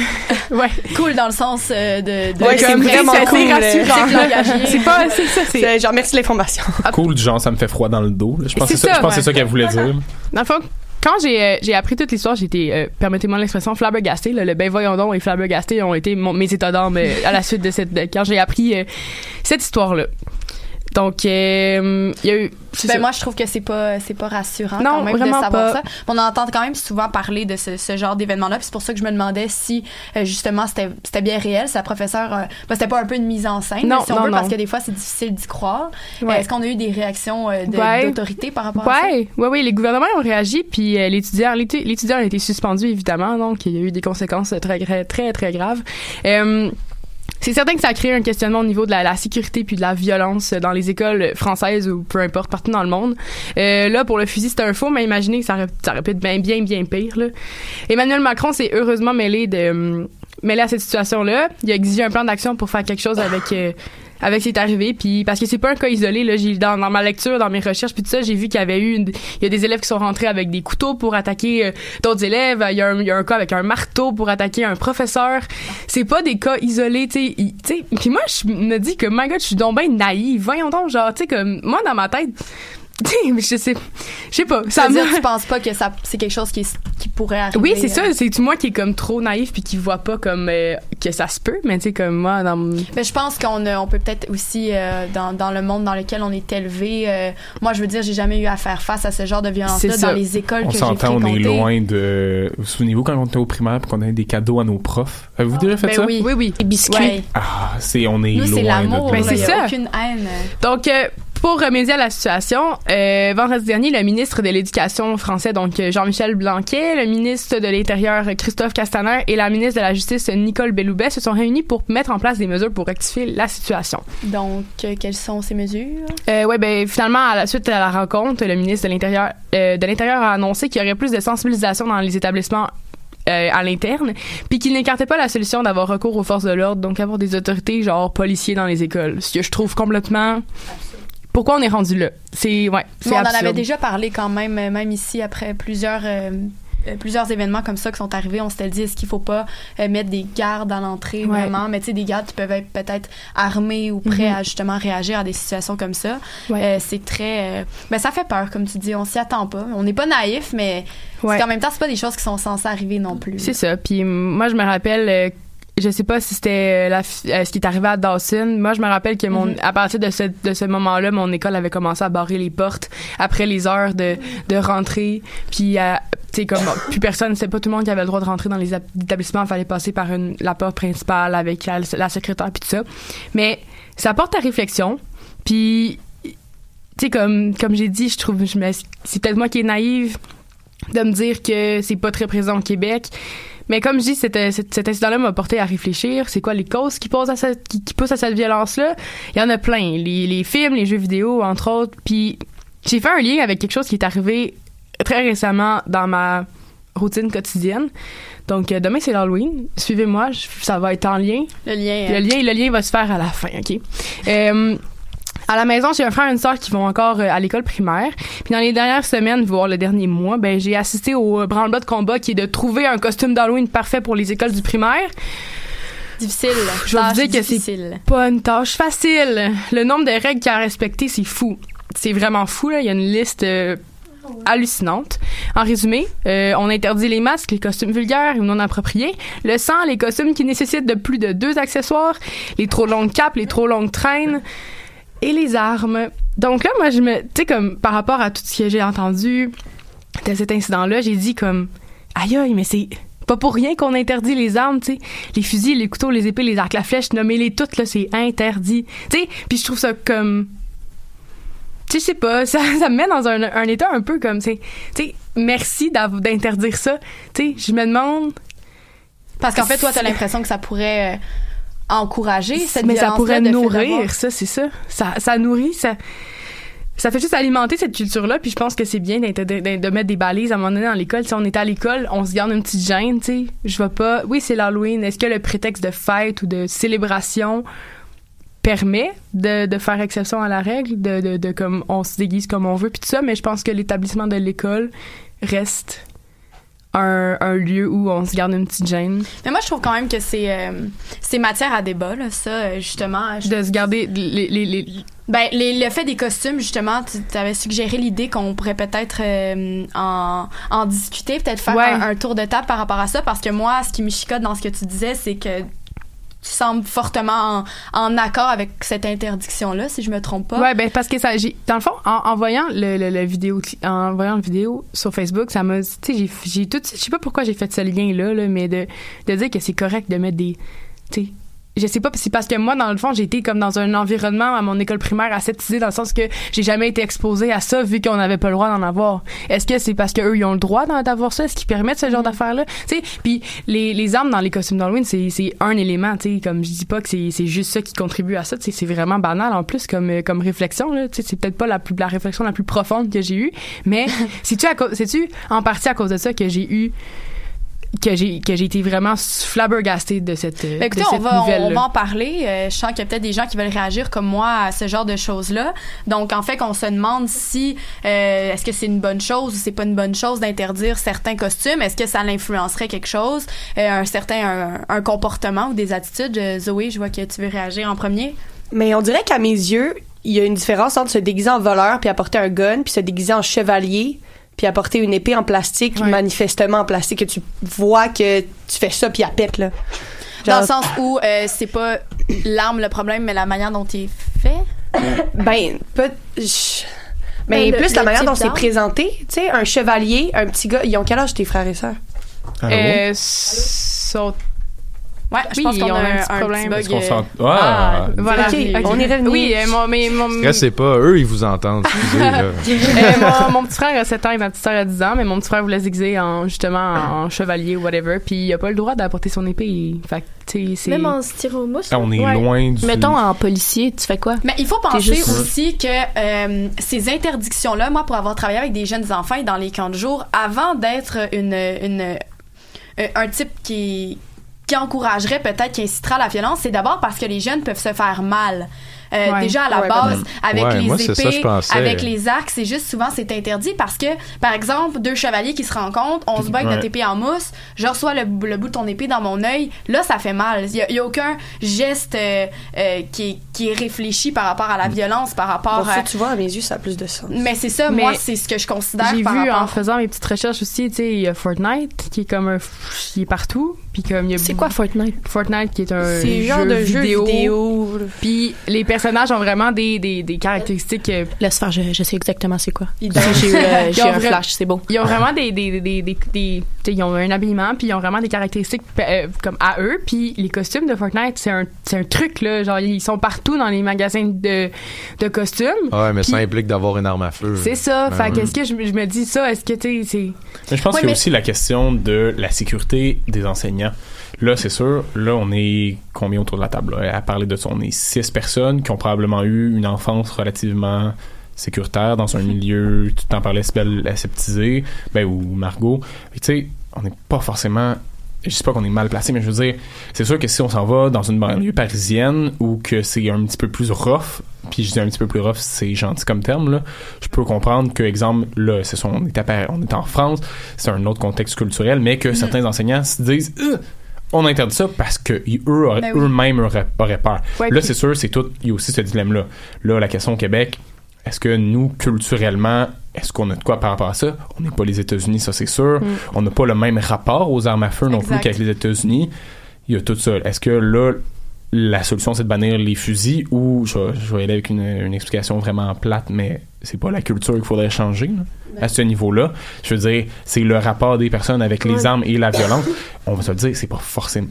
ouais. Cool dans le sens euh, de, de Ouais, c'est comme, vraiment cool. rassurant. C'est langagier. C'est pas, c'est ça, c'est. Genre, merci de l'information. Cool, du genre, ça me fait froid dans le dos. là. Je pense que C'est ça, ça, je pense que c'est ouais. ça qu'elle voulait dire. Dans le fond, quand j'ai euh, j'ai appris toute l'histoire, j'étais, euh, permettez-moi l'expression, flabbergastée. là. le ben voyons donc et flabbergasté ont été mes états euh, à la suite de cette quand j'ai appris cette histoire-là. Donc, euh, il y a eu. Ben moi je trouve que c'est pas c'est pas rassurant Non, quand même vraiment de savoir pas. ça. On entend quand même souvent parler de ce, ce genre d'événement là, puis c'est pour ça que je me demandais si euh, justement c'était c'était bien réel, sa professeure euh, ben, c'était pas un peu une mise en scène, Non, si on non, veut parce que des fois c'est difficile d'y croire. Ouais. Est-ce qu'on a eu des réactions de- Ouais. d'autorité par rapport à ça? Ouais, ouais, les gouvernements ont réagi, puis l'étudiant, l'étu- l'étudiant a été suspendu évidemment, donc il y a eu des conséquences très, très, très, très graves. Euh, c'est certain que ça a créé un questionnement au niveau de la, la sécurité puis de la violence dans les écoles françaises ou peu importe partout dans le monde. Euh, là pour le fusil c'était un faux, mais imaginez que ça aurait, ça aurait pu être bien bien bien pire. Là. Emmanuel Macron s'est heureusement mêlé de hum, mêlé à cette situation là. Il a exigé un plan d'action pour faire quelque chose avec euh, avec ce qui est arrivé. Puis parce que c'est pas un cas isolé là j'ai dans, dans ma lecture dans mes recherches puis tout ça j'ai vu qu'il y avait eu il y a des élèves qui sont rentrés avec des couteaux pour attaquer euh, d'autres élèves. Il y, a un, il y a un cas avec un marteau pour attaquer un professeur. C'est pas des cas isolés tu sais. Puis moi je me dis que my god je suis donc bien naïve. Voyons donc genre tu sais comme moi dans ma tête je sais je sais pas Ça ça veut dire tu penses pas que ça c'est quelque chose qui qui pourrait arriver oui, c'est euh, ça. C'est moi qui est comme trop naïf puis qui voit pas comme euh, que ça se peut? Mais tu sais, comme moi, dans mon- Ben, je pense qu'on a- on peut peut-être aussi euh, dans, dans le monde dans lequel on est élevé. euh, moi, je veux dire, j'ai jamais eu à faire face à ce genre de violence-là C'est dans les écoles On que j'ai s'entend, on est fréquentées. loin de. Vous souvenez-vous quand on était au primaire qu'on donnait des cadeaux à nos profs? Avez-vous déjà fait Ben ça? oui. Oui, oui. Les biscuits. Ouais. Ah, c'est, on est Nous, c'est loin l'amour. de Ben, c'est il y a ça. aucune haine. Donc, euh, pour remédier à la situation, euh, vendredi dernier, le ministre de l'Éducation français, donc euh, Jean-Michel Blanquet, le ministre de l'Intérieur Christophe Castaner et la ministre de la Justice Nicole Belloubet se sont réunis pour mettre en place des mesures pour rectifier la situation. Donc, euh, quelles sont ces mesures? Euh, ouais, ben finalement, à la suite à la rencontre, le ministre de l'Intérieur euh, de l'Intérieur a annoncé qu'il y aurait plus de sensibilisation dans les établissements euh, à l'interne, puis qu'il n'écartait pas la solution d'avoir recours aux forces de l'ordre, donc avoir des autorités genre policiers dans les écoles, ce que je trouve complètement. Pourquoi on est rendu là? C'est ouais, c'est Mais on en avait déjà parlé quand même, euh, même ici après plusieurs. euh, euh, plusieurs événements comme ça qui sont arrivés, on s'était dit est-ce qu'il faut pas euh, mettre des gardes à l'entrée Ouais. vraiment, mais tu sais des gardes qui peuvent être peut-être armés ou prêts Mhm. à justement réagir à des situations comme ça. Ouais. Euh, c'est très, ben ça fait peur comme tu dis, on s'y attend pas. On n'est pas naïf, mais Ouais. qu'en même temps c'est pas des choses qui sont censées arriver non plus. C'est ça. Puis moi, je me rappelle, je sais pas si c'était euh, la euh, ce qui est arrivé à Dawson. Moi, je me rappelle que mon, Mhm. à partir de ce, de ce moment-là, mon école avait commencé à barrer les portes après les heures de, de rentrée. Puis, à- tu sais comme plus personne c'est pas tout le monde qui avait le droit de rentrer dans les établissements il fallait passer par une la porte principale avec la, la secrétaire puis tout ça mais ça porte à réflexion puis tu sais comme comme j'ai dit je trouve je me c'est peut-être moi qui est naïve de me dire que c'est pas très présent au Québec mais comme je dis cet, cet, cet incident-là m'a porté à réfléchir c'est quoi les causes qui posent à cette, qui, qui poussent à cette violence-là? Il y en a plein les, les films les jeux vidéo entre autres puis j'ai fait un lien avec quelque chose qui est arrivé très récemment dans ma routine quotidienne. Donc euh, demain c'est l'Halloween. Suivez-moi, ça va être en lien. Le lien. Le euh, lien, le lien va se faire à la fin, ok? Euh, à la maison, j'ai un frère et une sœur qui vont encore euh, à l'école primaire. Puis dans les dernières semaines, voire le dernier mois, ben j'ai assisté au euh, branle-bas de combat qui est de trouver un costume d'Halloween parfait pour les écoles du primaire. Difficile. Je Tâche dire que c'est pas une tâche facile. Le nombre de règles qu'il y a à respecter, c'est fou. C'est vraiment fou, là. Il y a une liste euh, hallucinante. En résumé, euh, on interdit les masques, les costumes vulgaires ou non appropriés, le sang, les costumes qui nécessitent de plus de deux accessoires, les trop longues capes, les trop longues traînes et les armes. Donc là, moi, je me... Tu sais, comme, par rapport à tout ce que j'ai entendu de cet incident-là, j'ai dit comme... Aïe, aïe, mais c'est pas pour rien qu'on interdit les armes, tu sais. Les fusils, les couteaux, les épées, les arcs, la flèche, nommez-les toutes, là, c'est interdit. Tu sais, puis je trouve ça comme... Tu sais, je sais pas, ça, ça me met dans un, un état un peu comme. Tu sais, merci d'interdire ça. Tu sais, je me demande... Parce qu'en fait, toi, t'as l'impression que ça pourrait euh, encourager cette mais ça pourrait nourrir ça c'est ça. ça ça nourrit ça ça fait juste alimenter cette culture là puis je pense que c'est bien de, de- de mettre des balises à un moment donné dans l'école. Si on est à l'école on se garde une petite gêne tu sais. Je vais pas oui c'est l'Halloween. Est-ce que le prétexte de fête ou de célébration permet de, de faire exception à la règle de, de, de comme on se déguise comme on veut puis tout ça? Mais je pense que l'établissement de l'école reste un, un lieu où on se garde une petite gêne Mais moi, je trouve quand même que c'est euh, matière à débat, là, ça, euh, justement. de se garder les, les, les- Ben, les- le fait des costumes, justement, tu avais suggéré l'idée qu'on pourrait peut-être euh, en, en discuter, peut-être faire Ouais. un, un tour de table par rapport à ça, parce que moi, ce qui me chicote dans ce que tu disais, c'est que tu sembles fortement en, en accord avec cette interdiction-là, si je me trompe pas. Ouais, ben parce que ça, dans le fond, en, voyant le, vidéo, en voyant le vidéo sur Facebook, ça m'a, tu sais, j'ai, tout, je sais pas pourquoi j'ai fait ce lien là, là, mais de, de dire que c'est correct de mettre des, tu sais, je sais pas, c'est parce que moi, dans le fond, j'ai été comme dans un environnement à mon école primaire aseptisé dans le sens que j'ai jamais été exposée à ça vu qu'on n'avait pas le droit d'en avoir. Est-ce que c'est parce qu'eux, ils ont le droit d'en- d'avoir ça? Est-ce qu'ils permettent ce genre d'affaires-là? Tu sais, puis les, les armes dans les costumes d'Halloween, c'est, c'est un élément, tu sais, comme je dis pas que c'est, c'est juste ça qui contribue à ça, tu sais, c'est vraiment banal en plus comme, euh, comme réflexion, là. Tu sais, c'est peut-être pas la plus, la réflexion la plus profonde que j'ai eue, mais cause, c'est-tu en partie à cause de ça que j'ai eu que j'ai que j'ai été vraiment flabbergastée de cette, Ben, écoutez, de on cette va, nouvelle on va en parler. Euh, je sens qu'il y a peut-être des gens qui veulent réagir comme moi à ce genre de choses-là. Donc, en fait, qu'on se demande si euh, est-ce que c'est une bonne chose ou c'est pas une bonne chose d'interdire certains costumes? Est-ce que ça l'influencerait quelque chose, euh, un certain un, un comportement ou des attitudes? Euh, Zoé, je vois que tu veux réagir en premier. Mais on dirait qu'à mes yeux, il y a une différence entre se déguiser en voleur puis apporter un gun, puis se déguiser en chevalier puis apporter une épée en plastique, manifestement en plastique, que tu vois que tu fais ça puis elle pète, là. Dans le sens où euh, c'est pas l'arme le problème, mais la manière dont il fait? Ben, pas. je- Mais Ben, le- plus la le manière dont c'est présenté. Tu sais, un chevalier, un petit gars. Ils ont quel âge tes frères et sœurs? Euh, sont- Ouais, je Oui, pense qu'on on a a un un, petit un problème. petit bug. Euh, s'en- Ah! voilà. Ok, Ok. on est revenu. Oui, euh, mon, mais mon, Stressez pas, eux, ils vous entendent. Excusez, euh, mon, mon petit frère a 7 ans et ma petite sœur a 10 ans, mais mon petit frère voulait se déguiser en, justement, en chevalier ou whatever, puis il a pas le droit d'apporter son épée. Fait que, tu sais, c'est... Même en styromousse. Ah, on est Ouais. loin du. Mettons en policier, tu fais quoi? Mais il faut penser juste- aussi que euh, ces interdictions-là, moi, pour avoir travaillé avec des jeunes enfants et dans les camps de jour, avant d'être une, une, un type qui, qui encouragerait peut-être, qui incitera à la violence, c'est d'abord parce que les jeunes peuvent se faire mal. Euh, Ouais. Déjà à la Ouais, base, avec Ouais, les moi, ça, épées, avec les arcs, c'est juste souvent c'est interdit parce que, par exemple, deux chevaliers qui se rencontrent, on se bat avec Ouais. notre épée en mousse, je reçois le, le bout de ton épée dans mon œil, là ça fait mal. Il y y a aucun geste euh, euh, qui, est, qui est réfléchi par rapport à la violence, par rapport Bon, à. ça, tu vois, à mes yeux, ça a plus de sens. Mais c'est ça, Mais moi c'est ce que je considère J'ai vu rapport. en faisant mes petites recherches aussi, tu sais, il y a Fortnite qui est comme un, qui est partout, puis comme C'est quoi Fortnite? Fortnite qui est un C'est genre de jeu vidéo. Puis les personnages ont vraiment des, des, des caractéristiques. euh, Laisse faire, je, je sais exactement c'est quoi. Ils J'ai eu, euh, Ils ont un flash, c'est bon. Ils ont vraiment des, des, des, des, ils ont un habillement puis ils ont vraiment des caractéristiques euh, comme à eux puis les costumes de Fortnite c'est un c'est un truc là genre ils sont partout dans les magasins de de costumes. Ouais, mais ça implique d'avoir une arme à feu. C'est ça. Ben fait oui. qu'est-ce que je, je me dis ça? Est-ce que tu sais c'est Mais je pense Ouais, qu'il y a mais- aussi la question de la sécurité des enseignants. Là, c'est sûr, là, on est combien autour de la table? Là? À parler de ça, on est six personnes qui ont probablement eu une enfance relativement sécuritaire dans un milieu, tu t'en parlais, aseptisé, ben, ou Margot. Tu sais, on n'est pas forcément je sais pas qu'on est mal placé, mais je veux dire, c'est sûr que si on s'en va dans une banlieue parisienne ou que c'est un petit peu plus rough, puis je dis un petit peu plus rough, c'est gentil comme terme, là, je peux comprendre que, exemple, là, c'est on est, à on est en France, c'est un autre contexte culturel, mais que certains enseignants se disent, Euh, on interdit ça parce que eux auraient- Ben oui. eux-mêmes auraient, auraient peur. Ouais, là, c'est sûr, c'est tout, il y a aussi ce dilemme-là. Là, la question au Québec, est-ce que nous, culturellement, est-ce qu'on a de quoi par rapport à ça? On n'est pas les États-Unis, ça c'est sûr. Mm. On n'a pas le même rapport aux armes à feu non plus qu'avec les États-Unis. Il y a tout ça. Est-ce que là, la solution c'est de bannir les fusils ou je, vais- je vais y aller avec une, une explication vraiment plate, mais c'est pas la culture qu'il faudrait changer là, à ce niveau-là. Je veux dire, c'est le rapport des personnes avec les armes et la violence. On va se le dire, c'est pas forcément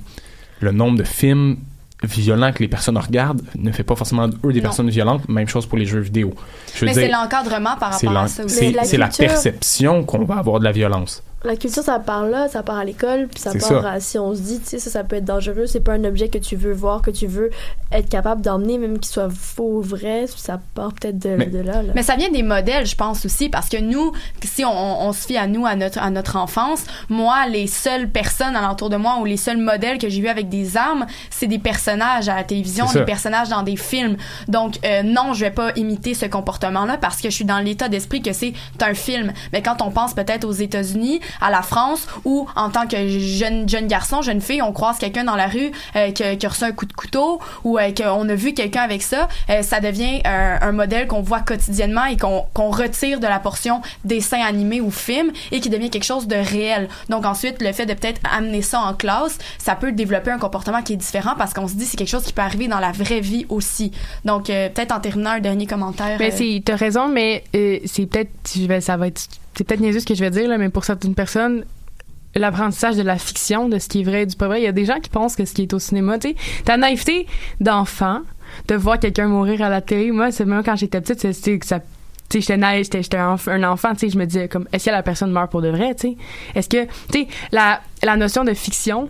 le nombre de films violents que les personnes regardent ne fait pas forcément d'eux des Non. personnes violentes. Même chose pour les jeux vidéo. Je veux Mais c'est l'encadrement par rapport à ça c'est- la perception qu'on va avoir de la violence. La culture, ça part là, ça part à l'école, puis ça C'est part ça. à si on se dit, tu sais, ça, ça peut être dangereux, c'est pas un objet que tu veux voir, que tu veux être capable d'emmener, même qu'il soit faux ou vrai, ça part peut-être de, Mais- de là, là. Mais ça vient des modèles, je pense aussi, parce que nous, si on, on se fie à nous, à notre, à notre enfance, moi, les seules personnes alentour de moi ou les seuls modèles que j'ai vus avec des armes, c'est des personnages à la télévision, des personnages dans des films. Donc, euh, non, je vais pas imiter ce comportement-là parce que je suis dans l'état d'esprit que c'est un film. Mais quand on pense peut-être aux États-Unis, à la France, où en tant que jeune, jeune garçon, jeune fille, on croise quelqu'un dans la rue euh, qui, qui a reçu un coup de couteau ou euh, qu'on a vu quelqu'un avec ça, euh, ça devient un, un modèle qu'on voit quotidiennement et qu'on qu'on retire de la portion dessin animé ou film et qui devient quelque chose de réel. Donc ensuite, le fait de peut-être amener ça en classe, ça peut développer un comportement qui est différent parce qu'on se dit c'est quelque chose qui peut arriver dans la vraie vie aussi. Donc euh, peut-être en terminant un dernier commentaire. Mais euh, c'est, t'as raison, mais euh, c'est peut-être, ça va être, c'est peut-être niaiseux ce que je vais dire là, mais pour certaines personnes, l'apprentissage de la fiction, de ce qui est vrai et du pas vrai, il y a des gens qui pensent que ce qui est au cinéma, tu sais, ta naïveté d'enfant, de voir quelqu'un mourir à la télé, moi, c'est même quand j'étais petite, c'est que ça tu sais, j'étais j'étais, un enfant, tu sais, je me disais comme, est-ce que la personne meurt pour de vrai, tu sais? Est-ce que, tu sais, la, la notion de fiction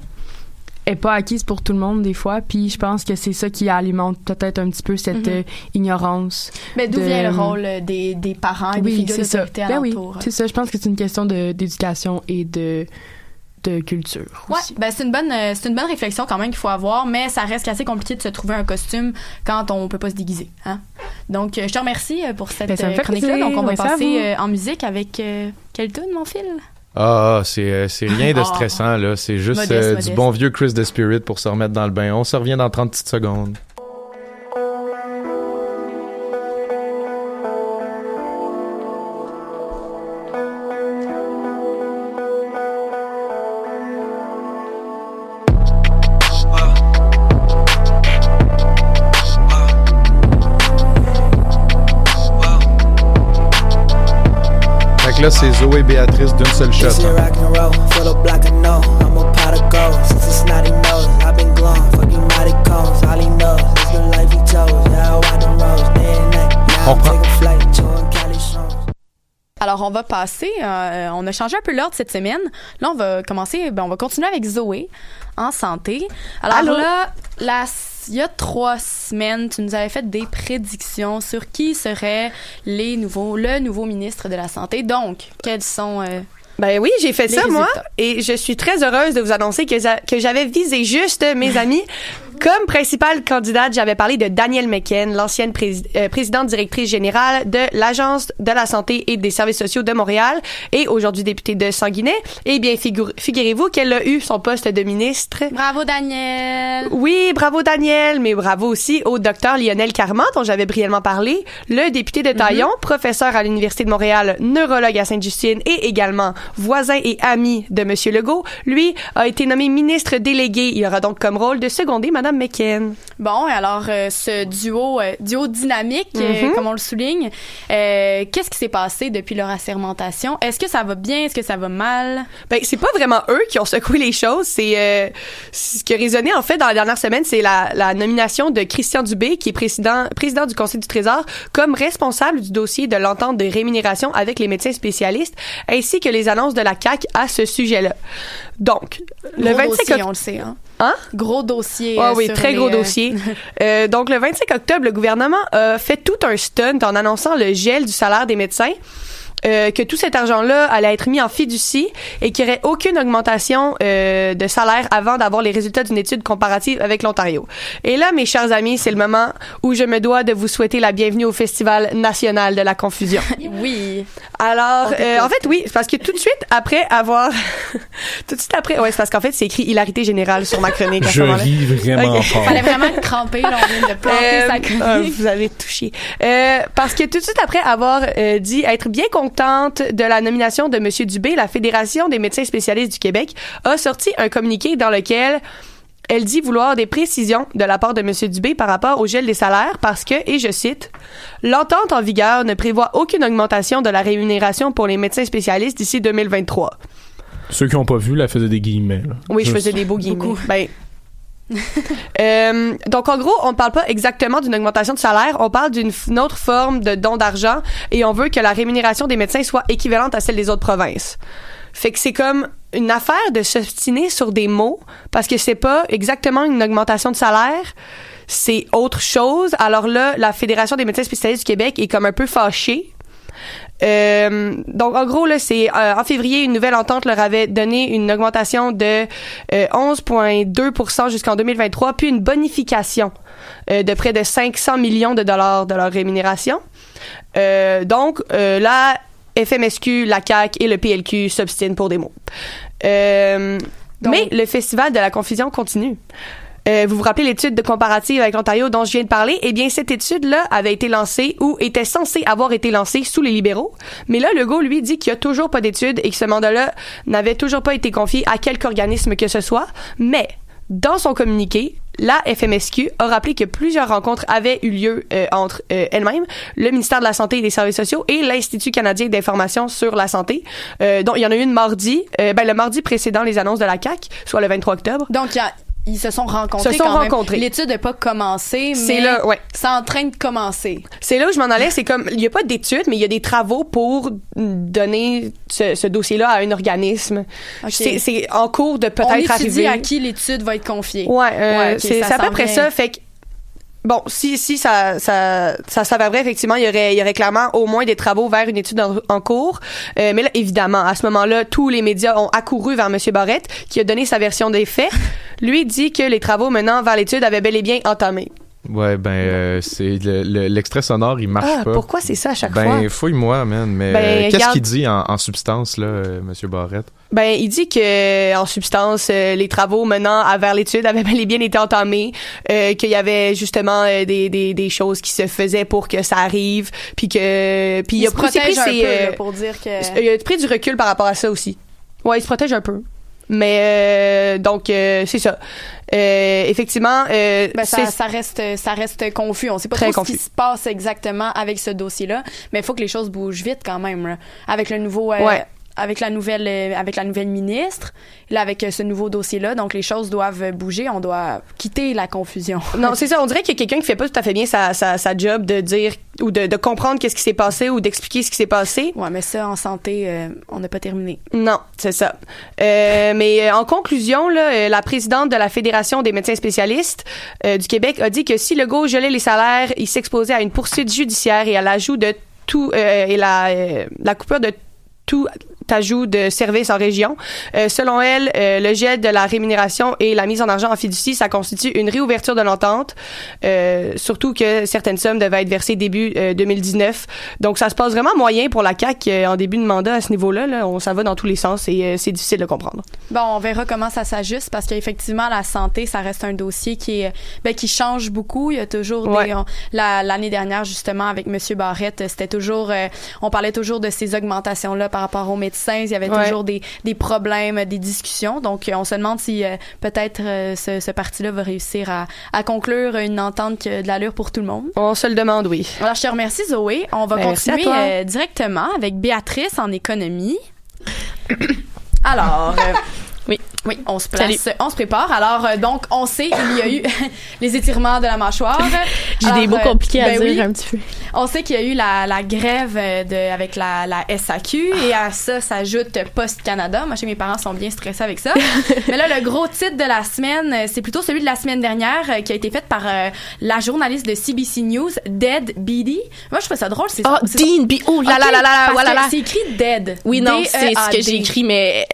est pas acquise pour tout le monde des fois, puis je pense que c'est ça qui alimente peut-être un petit peu cette Mhm. euh, ignorance. Mais d'où de- vient le rôle euh, des, des parents et des oui, figures c'est ça. d'autorité Ben oui, c'est ça. Je pense que c'est une question d'éducation et de, de culture. Ouais, ben c'est une bonne euh, c'est une bonne réflexion quand même qu'il faut avoir, mais ça reste assez compliqué de se trouver un costume quand on peut pas se déguiser, hein. Donc euh, je te remercie pour cette Ben, chronique-là. plaisir. Donc on va passer euh, en musique avec quel tune mon fil Ah, c'est euh, c'est rien de Ah. stressant, là. C'est juste Modeste, euh, du bon vieux Chris the Spirit pour se remettre dans le bain. On se revient dans 30 petites secondes. Now I'm taking flight, chewing Cali shrooms. Alors, on va passer. euh, on a changé un peu l'ordre cette semaine. Là, on va commencer. Ben, on va continuer avec Zoé en santé. Alors Allô? là, la- il y a trois semaines, tu nous avais fait des prédictions sur qui serait les nouveaux, le nouveau ministre de la santé. Donc, quels sont euh, Ben oui, j'ai fait Les ça, moi. Et je suis très heureuse de vous annoncer que, j'a- que j'avais visé juste, mes amis. Comme principale candidate, j'avais parlé de Danielle McKen, l'ancienne euh, présidente directrice générale de l'Agence de la santé et des services sociaux de Montréal et aujourd'hui députée de Sanguinet. Eh bien, figur- figurez-vous qu'elle a eu son poste de ministre. Bravo, Daniel! Oui, bravo Daniel, mais bravo aussi au docteur Lionel Carman, dont j'avais brièvement parlé, le député de Taillon, professeur à l'Université de Montréal, neurologue à Sainte-Justine et également voisin et ami de Monsieur Legault. Lui a été nommé ministre délégué. Il aura donc comme rôle de seconder Madame McKen. Bon, alors euh, ce duo, euh, duo dynamique, euh, Mhm. comme on le souligne, qu'est-ce qui s'est passé depuis leur assermentation? Est-ce que ça va bien? Est-ce que ça va mal? Ben, c'est pas vraiment eux qui ont secoué les choses. C'est ce qui a résonné en fait dans la dernière semaine, c'est la, la nomination de Christian Dubé, qui est président président du Conseil du Trésor, comme responsable du dossier de l'entente de rémunération avec les médecins spécialistes, ainsi que les annonces de la CAC à ce sujet-là. Donc, le Gros 25 dossier, on le sait. Hein? Hein? Gros dossier. Ah euh, oui, très les, gros euh, dossier. Euh, donc, le 25 octobre, le gouvernement a fait tout un stunt en annonçant le gel du salaire des médecins. Euh, que tout cet argent-là allait être mis en fiducie et qu'il n'y aurait aucune augmentation euh, de salaire avant d'avoir les résultats d'une étude comparative avec l'Ontario. Et là, mes chers amis, c'est le moment où je me dois de vous souhaiter la bienvenue au Festival national de la confusion. Oui. Alors, euh, en fait, oui, parce que tout de suite après avoir, tout de suite après, ouais, c'est parce qu'en fait, c'est écrit hilarité générale sur ma chronique. à ce Je ris vraiment Ok. fort. Fallait vraiment crampé, là, on vient de planter Euh, sa ah, chronique. vous avez touché. Euh, parce que tout de suite après avoir euh, dit être bien contente de la nomination de Monsieur Dubé, la Fédération des médecins spécialistes du Québec a sorti un communiqué dans lequel elle dit vouloir des précisions de la part de Monsieur Dubé par rapport au gel des salaires parce que, et je cite, l'entente en vigueur ne prévoit aucune augmentation de la rémunération pour les médecins spécialistes d'ici 2023. Ceux qui n'ont pas vu, la faisaient des guillemets. là. Oui, je faisais des beaux guillemets. Ben, euh, donc, en gros, on ne parle pas exactement d'une augmentation de salaire, on parle d'une autre forme de don d'argent et on veut que la rémunération des médecins soit équivalente à celle des autres provinces. Fait que c'est comme une affaire de s'obstiner sur des mots parce que c'est pas exactement une augmentation de salaire, c'est autre chose. Alors là, la Fédération des médecins spécialistes du Québec est comme un peu fâchée euh, donc, en gros, là, c'est euh, en février, une nouvelle entente leur avait donné une augmentation de euh, 11,2% jusqu'en 2023, puis une bonification euh, de près de 500 millions de dollars de leur rémunération. Euh, donc, euh, la FMSQ, la CAQ et le PLQ s'obstinent pour des mots. Euh, mais le festival de la confusion continue. Euh, vous vous rappelez l'étude de comparative avec l'Ontario dont je viens de parler? Eh bien, cette étude-là avait été lancée ou était censée avoir été lancée sous les libéraux. Mais là, Legault, lui, dit qu'il n'y a toujours pas d'étude et que ce mandat-là n'avait toujours pas été confié à quelque organisme que ce soit. Mais, dans son communiqué, la FMSQ a rappelé que plusieurs rencontres avaient eu lieu euh, entre euh, elles-mêmes, le ministère de la Santé et des Services sociaux et l'Institut canadien d'information sur la santé. Euh, donc, il y en a eu une mardi, euh, ben, le mardi précédent les annonces de la CAQ, soit le 23 octobre. Donc, il y a- ils se sont rencontrés. Se sont quand rencontrés. L'étude n'a pas commencé, mais C'est là, ouais. c'est en train de commencer. C'est là où je m'en allais, c'est comme il y a pas d'études, mais il y a des travaux pour donner ce, ce dossier-là à un organisme. C'est en cours de On peut-être étudie arriver. à qui l'étude va être confiée. Ouais, euh, Ouais, c'est à peu près ça. Fait que bon, si si ça ça ça s'avère vrai, effectivement, il y aurait il y aurait clairement au moins des travaux vers une étude en, cours. Euh, mais là, évidemment, à ce moment-là, tous les médias ont accouru vers Monsieur Barrette, qui a donné sa version des faits. Lui dit que les travaux menant vers l'étude avaient bel et bien entamé. Ouais, ben, euh, c'est le- le- l'extrait sonore, il marche Ah, pas. pourquoi c'est ça à chaque ben, fois? fouille-moi, man. Mais Ben, euh, qu'est-ce regarde- qu'il dit en, en substance, là, euh, Monsieur Barrette? Ben, il dit que en substance, euh, les travaux menant à vers l'étude avaient bel et bien été entamés, euh, qu'il y avait justement euh, des, des, des choses qui se faisaient pour que ça arrive, puis que puis Il, il, a se pris, protège un ses, peu là, pour dire que. il a pris du recul par rapport à ça aussi. Ouais, il se protège un peu. Mais euh, donc euh, c'est ça. Euh, effectivement, euh, Ben, ça, reste ça reste confus. On sait pas trop ce confus. qui se passe exactement avec ce dossier-là, mais il faut que les choses bougent vite quand même. là. Avec le nouveau euh, Ouais. Avec la nouvelle euh, avec la nouvelle ministre, là avec euh, ce nouveau dossier-là, donc les choses doivent bouger, on doit quitter la confusion. Non, c'est ça. On dirait qu'il y a quelqu'un qui fait pas tout à fait bien sa, sa, sa job de dire ou de, de comprendre qu'est-ce qui s'est passé ou d'expliquer ce qui s'est passé. Ouais, mais ça en santé, euh, on n'a pas terminé. Non, c'est ça. Euh, mais en conclusion, là, la présidente de la Fédération des médecins spécialistes euh, du Québec a dit que si Legault gelait les salaires, il s'exposait à une poursuite judiciaire et à l'ajout de tout et la, la coupure de tout ajout de services en région. Euh, selon elle, euh, le gel de la rémunération et la mise en argent en fiducie, ça constitue une réouverture de l'entente, euh, surtout que certaines sommes devaient être versées début euh, 2019. Donc, ça se passe vraiment moyen pour la CAQ euh, en début de mandat à ce niveau-là. Là. On, ça va dans tous les sens et euh, c'est difficile de comprendre. Bon, on verra comment ça s'ajuste parce qu'effectivement, la santé, ça reste un dossier qui est, ben, qui change beaucoup. Il y a toujours Ouais. des, la- l'année dernière, justement, avec Monsieur Barrette, c'était toujours, euh, on parlait toujours de ces augmentations-là par rapport aux médecins. Il y avait Ouais. toujours des, des problèmes, des discussions. Donc, euh, on se demande si euh, peut-être euh, ce, ce parti-là va réussir à, à conclure une entente qui a de l'allure pour tout le monde. On se le demande, oui. Alors, je te remercie, Zoé. On va Ben, merci continuer euh, directement avec Béatrice en économie. Alors, oui, oui, on se place, on se prépare. Alors, euh, donc, on sait qu'il y a eu les étirements de la mâchoire. J'ai des mots euh, compliqués à ben dire oui. un petit peu. On sait qu'il y a eu la, la grève euh, de, avec la, la SAQ et à ça s'ajoute Post Canada. Moi, chez mes parents sont bien stressés avec ça. Mais là, le gros titre de la semaine, euh, c'est plutôt celui de la semaine dernière qui a été fait par euh, la journaliste de CBC News, Dead Beatty. Moi, je trouve ça drôle. C'est Oh, Dean B. Oh là là là là, là. C'est écrit Dead. Oui, non, c'est ce que j'ai écrit, mais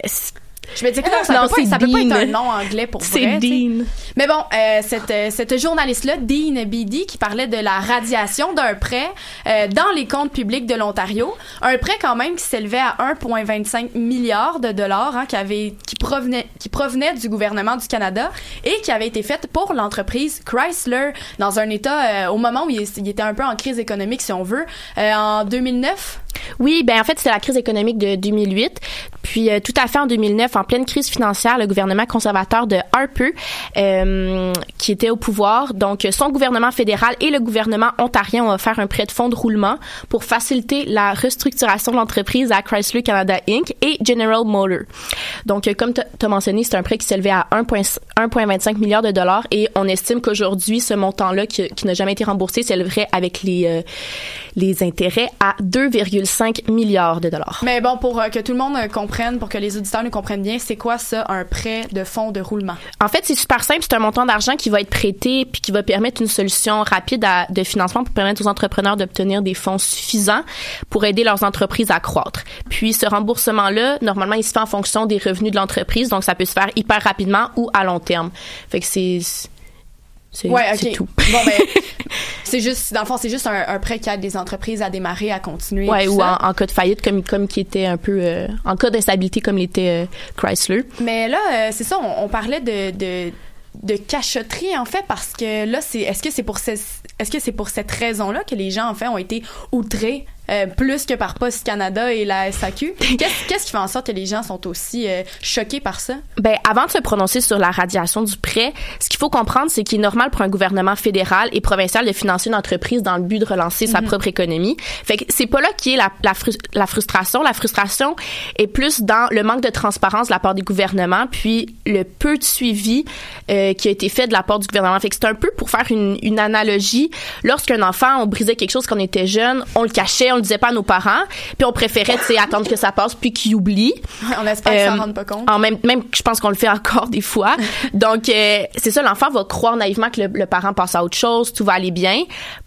Je me dis que non, ça, Non, peut, pas, c'est ça peut pas être un nom anglais pour C'est vrai. sais. Dean. Mais bon, euh, cette, euh, cette journaliste-là, Dean Beatty, qui parlait de la radiation d'un prêt euh, dans les comptes publics de l'Ontario, un prêt quand même qui s'élevait à 1,25 milliard de dollars, hein, qui avait qui provenait qui provenait du gouvernement du Canada et qui avait été fait pour l'entreprise Chrysler dans un état au moment où il, il était un peu en crise économique, si on veut, en 2009. Oui, ben en fait, c'est la crise économique de 2008. Puis euh, tout à fait en 2009, en pleine crise financière, le gouvernement conservateur de Harper, euh, qui était au pouvoir, donc son gouvernement fédéral et le gouvernement ontarien ont offert un prêt de fonds de roulement pour faciliter la restructuration de l'entreprise à Chrysler Canada Inc. et General Motor. Donc, comme tu as mentionné, c'est un prêt qui s'élevait à 1,5 1,25 milliard de dollars et on estime qu'aujourd'hui, ce montant-là qui, n'a jamais été remboursé s'élèverait avec les, euh, les intérêts à 2,5 milliards de dollars. Mais bon, pour euh, que tout le monde euh, pour que les auditeurs nous comprennent bien, c'est quoi ça, un prêt de fonds de roulement? En fait, c'est super simple. C'est un montant d'argent qui va être prêté puis qui va permettre une solution rapide de financement pour permettre aux entrepreneurs d'obtenir des fonds suffisants pour aider leurs entreprises à croître. Puis ce remboursement-là, normalement, il se fait en fonction des revenus de l'entreprise, donc ça peut se faire hyper rapidement ou à long terme. Fait que c'est c'est Ouais, c'est ok. tout. Bon, ben, c'est juste, dans le fond, c'est juste un, un prêt qui aide les entreprises à démarrer, à continuer. Ouais, ou en, en cas de faillite comme comme qui était un peu euh, en cas d'instabilité comme l'était euh, Chrysler. Mais là, euh, c'est ça, on, on parlait de, de, de cachotterie, en fait, parce que là, c'est, est-ce que c'est pour ce- est-ce que c'est pour cette raison-là que les gens, en fait, ont été outrés euh, plus que par Post Canada et la SAQ? Qu'est-ce, qui fait en sorte que les gens sont aussi euh, choqués par ça? Ben, avant de se prononcer sur la radiation du prêt, ce qu'il faut comprendre, c'est qu'il est normal pour un gouvernement fédéral et provincial de financer une entreprise dans le but de relancer sa Mhm. propre économie. Fait que c'est pas là qui est la, la frustration. La frustration est plus dans le manque de transparence de la part des gouvernements, puis le peu de suivi euh, qui a été fait de la part du gouvernement. Fait que c'est un peu pour faire une, une analogie. Lorsqu'un enfant, on brisait quelque chose quand on était jeune, on le cachait, on le disait pas à nos parents, puis on préférait, attendre que ça passe puis qu'il oublie. On espère qu'ils s'en Euh, rendent pas compte. En même, même, je pense qu'on le fait encore des fois. Donc, euh, c'est ça, l'enfant va croire naïvement que le, le parent passe à autre chose, tout va aller bien.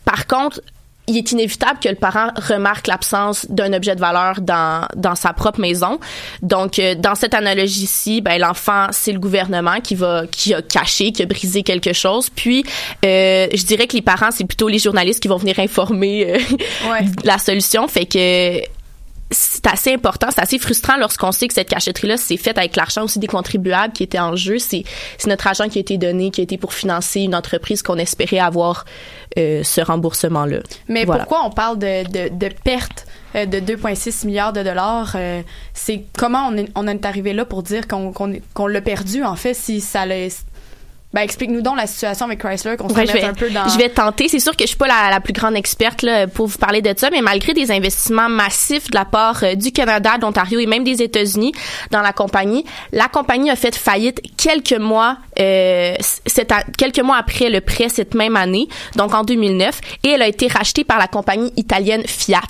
Par contre, il est inévitable que le parent remarque l'absence d'un objet de valeur dans, dans sa propre maison. Donc, euh, dans cette analogie-ci, ben, l'enfant, c'est le gouvernement qui va, qui a caché, qui a brisé quelque chose. Puis, euh, je dirais que les parents, c'est plutôt les journalistes qui vont venir informer euh, la solution. Fait que c'est assez important, c'est assez frustrant lorsqu'on sait que cette cachotterie-là, c'est faite avec l'argent aussi des contribuables qui étaient en jeu. C'est, notre argent qui a été donné, qui a été pour financer une entreprise qu'on espérait avoir euh, ce remboursement-là. Mais Voilà. pourquoi on parle de, de, de perte euh, de 2,6 milliards de dollars? euh, c'est comment on est, on est arrivé là pour dire qu'on qu'on est- qu'on l'a perdu, en fait, si ça l'a... Ben, explique-nous donc la situation avec Chrysler, qu'on se Ouais, je vais, un peu dans... je vais tenter. C'est sûr que je suis pas la, la plus grande experte là, pour vous parler de ça, mais malgré des investissements massifs de la part euh, du Canada, de l'Ontario et même des États-Unis dans la compagnie, la compagnie a fait faillite quelques mois, euh, quelques mois après le prêt cette même année, donc en 2009, et elle a été rachetée par la compagnie italienne Fiat.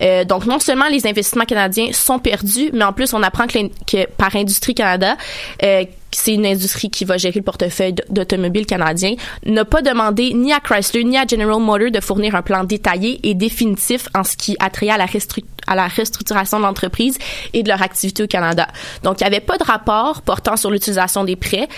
Euh, donc non seulement les investissements canadiens sont perdus, mais en plus on apprend que, par Industrie Canada, euh, c'est une industrie qui va gérer le portefeuille d'automobiles canadiens, n'a pas demandé ni à Chrysler ni à General Motors de fournir un plan détaillé et définitif en ce qui a trait à la restru- à la restructuration de l'entreprise et de leur activité au Canada. Donc, il n'y avait pas de rapport portant sur l'utilisation des prêts.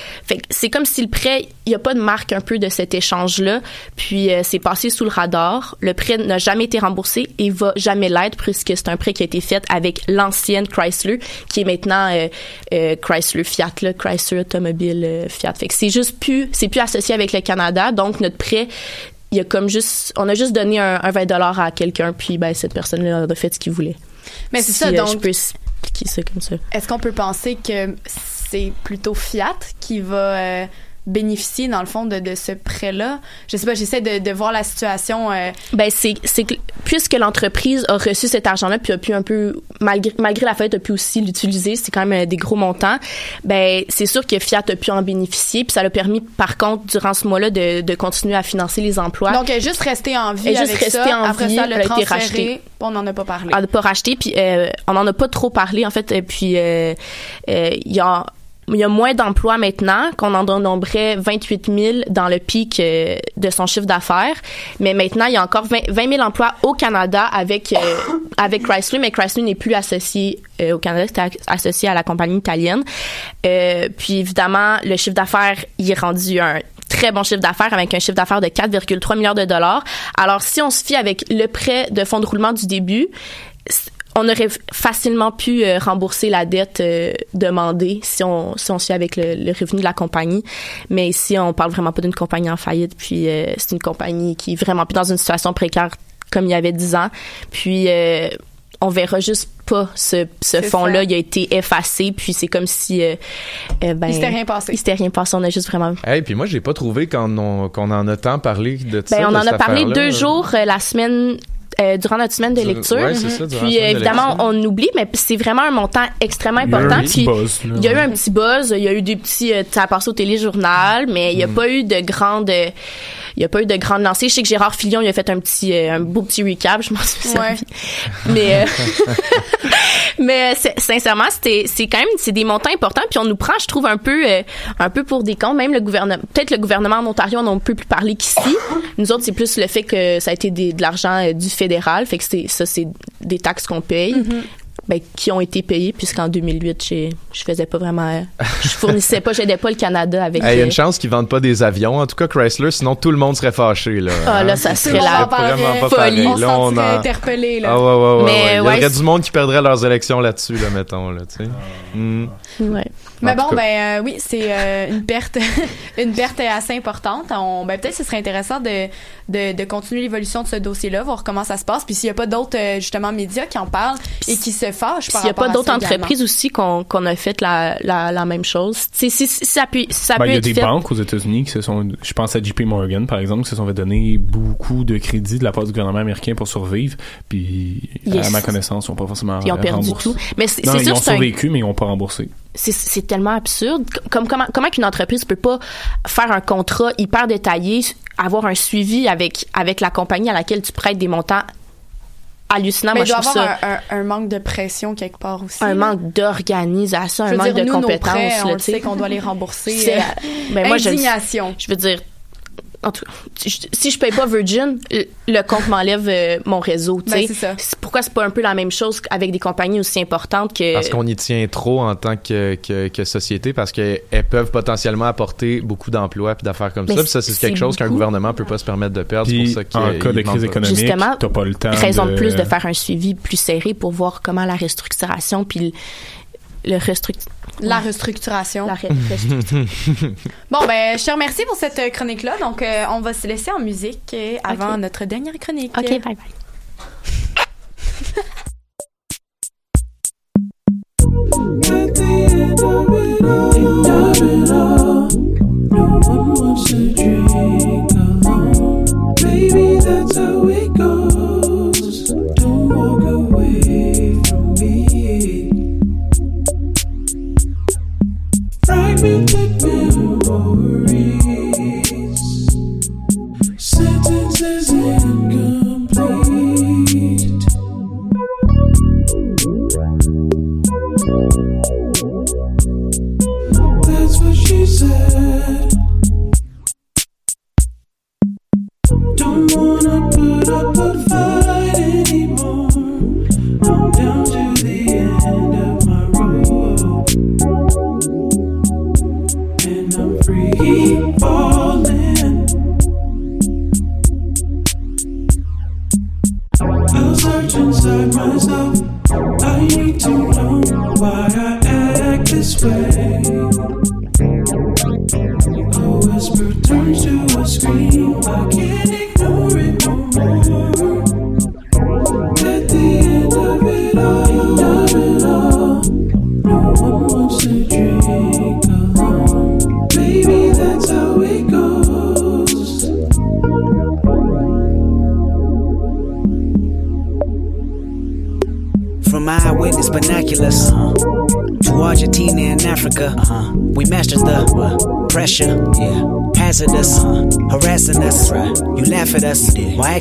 C'est comme si le prêt, il n'y a pas de marque un peu de cet échange-là. Puis, euh, c'est passé sous le radar. Le prêt n'a jamais été remboursé et va jamais l'être puisque c'est un prêt qui a été fait avec l'ancienne Chrysler, qui est maintenant euh, euh, Chrysler Fiat, là, Chrysler Automobile Fiat. C'est juste plus, c'est plus associé avec le Canada. Donc, notre prêt, il y a comme juste, on a juste donné un, un 20 dollars à quelqu'un, puis ben cette personne-là a fait ce qu'il voulait. Mais c'est ça, euh, donc- je peux expliquer ça comme ça. Est-ce qu'on peut penser que c'est plutôt Fiat qui va euh, bénéficier, dans le fond, de, de ce prêt-là? Je sais pas, j'essaie de, de voir la situation. euh, Ben c'est que puisque l'entreprise a reçu cet argent-là puis a pu un peu malgré malgré la fête a pu aussi l'utiliser, c'est quand même euh, des gros montants. Ben c'est sûr que Fiat a pu en bénéficier puis ça l'a permis par contre durant ce mois-là de, de continuer à financer les emplois. Donc, elle est juste restée en vie Elle juste ça. en Après vie, ça, elle le a été rachetée. on n'en a pas parlé. On n'a pas racheté, puis euh, on en a pas trop parlé en fait. Et puis euh, euh, il y a il y a moins d'emplois maintenant qu'on en dénombrait 28 000 dans le pic euh, de son chiffre d'affaires. Mais maintenant, il y a encore 20, 20 000 emplois au Canada avec euh, avec Chrysler, mais Chrysler n'est plus associé euh, au Canada, c'est associé à la compagnie italienne. Puis évidemment, le chiffre d'affaires, il est rendu un très bon chiffre d'affaires avec un chiffre d'affaires de 4,3 milliards de dollars. Alors, si on se fie avec le prêt de fonds de roulement du début, on aurait facilement pu euh, rembourser la dette euh, demandée si on si on se fie avec le, le revenu de la compagnie. Mais ici, on parle vraiment pas d'une compagnie en faillite. Puis euh, c'est une compagnie qui est vraiment plus dans une situation précaire comme il y avait 10 ans. Puis euh, on verra juste pas ce, ce ça. Il a été effacé. Puis c'est comme si euh, euh, ben, Il s'était rien passé. Il s'était rien passé. On a juste vraiment Hey, puis moi, j'ai pas trouvé qu'on on, qu'on en a tant parlé de ça. ben, on de en cette a parlé deux jours euh, la semaine. Euh, durant notre semaine de lecture. ouais, ça, la Puis euh, évidemment, lecture. on oublie, mais c'est vraiment un montant extrêmement Il y a eu important. un petit Puis buzz, là. il y a eu un petit buzz, il y a eu des petits, euh, ça a passé au téléjournal, mais il n'y a Mm. pas eu de grande, euh, il y a pas eu de grande lancée. Je sais que Gérard Filion, il a fait un petit, euh, un beau petit recap, je m'en suis Ouais. Mais, euh, mais euh, sincèrement, c'était, c'est quand même, c'est des montants importants. Puis on nous prend, je trouve, un peu, euh, un peu pour des cons. Même le gouvernement, peut-être le gouvernement en Ontario en a un peu plus parlé qu'ici. Nous autres, c'est plus le fait que ça a été des- de l'argent euh, du fédéral. Fait que c'est, ça, c'est des taxes qu'on paye. Ben, qui ont été payées puisqu'en 2008 j'ai- je faisais pas vraiment euh, je fournissais pas j'aidais pas le Canada avec Hey, Il y a euh, une chance qu'ils vendent pas des avions. En tout cas, Chrysler, sinon tout le monde serait fâché. Là, Ah, là, ça serait la. Vraiment pas folie. On Là, on en- interpellé, là. Ah ouais, ouais, ouais. Mais, ouais. Il y ouais, aurait du monde qui perdrait leurs élections là-dessus, là, mettons. Là, tu sais. Hmm. ouais. Mais bon, ben euh, oui, c'est euh, une perte, une perte assez importante. On, ben peut-être ce serait intéressant de, de, de continuer l'évolution de ce dossier-là, voir comment ça se passe. Puis s'il n'y a pas d'autres euh, justement médias qui en parlent et qui se fâchent par S'il n'y a pas d'autres entreprises aussi qu'on qu'on a fait la, la, la même chose. Tu sais, Si, si, si ça peut, si ça Ben, peut il y a des fait. banques aux États-Unis qui se sont, je pense à JP Morgan par exemple, qui se sont fait donner beaucoup de crédits de la part du gouvernement américain pour survivre, puis Yes. à ma connaissance, ils n'ont pas forcément Ils ont perdu remboursé. tout. Mais c'est ils ont survécu, mais ils n'ont pas remboursé. C'est tellement absurde. Comme comment comment qu'une entreprise peut pas faire un contrat hyper détaillé, avoir un suivi avec avec la compagnie à laquelle tu prêtes des montants hallucinants? Mais Moi, il je doit trouve avoir ça un, un, un manque de pression quelque part aussi. un là. manque d'organisation, Je un manque dire, de nous, nos compétences. prêts, on là, le tu sais. sait qu'on doit les rembourser. C'est- euh, ben, moi, je le- indignation. Je veux dire, en tout cas, si je- paye pas Virgin, le- compte m'enlève euh, mon réseau. Ben, c'est Pourquoi c'est pas un peu la même chose avec des compagnies aussi importantes que. Parce qu'on y tient trop en tant que, que, que société, parce qu'elles peuvent potentiellement apporter beaucoup d'emplois puis d'affaires comme ça. Puis ça, c'est quelque chose qu'un gouvernement peut pas se permettre de perdre. Puis, pour ça qu'il en cas de crise économique, Justement, t'as pas le temps raison de... de plus de faire un suivi plus serré pour voir comment la restructuration puis le, La restructuration. la re- restructuration. Bon, ben, je te remercie pour cette euh, chronique-là. Donc, euh, on va se laisser en musique euh, avant notre dernière chronique. ok, bye bye. No one wants to drink alone. That's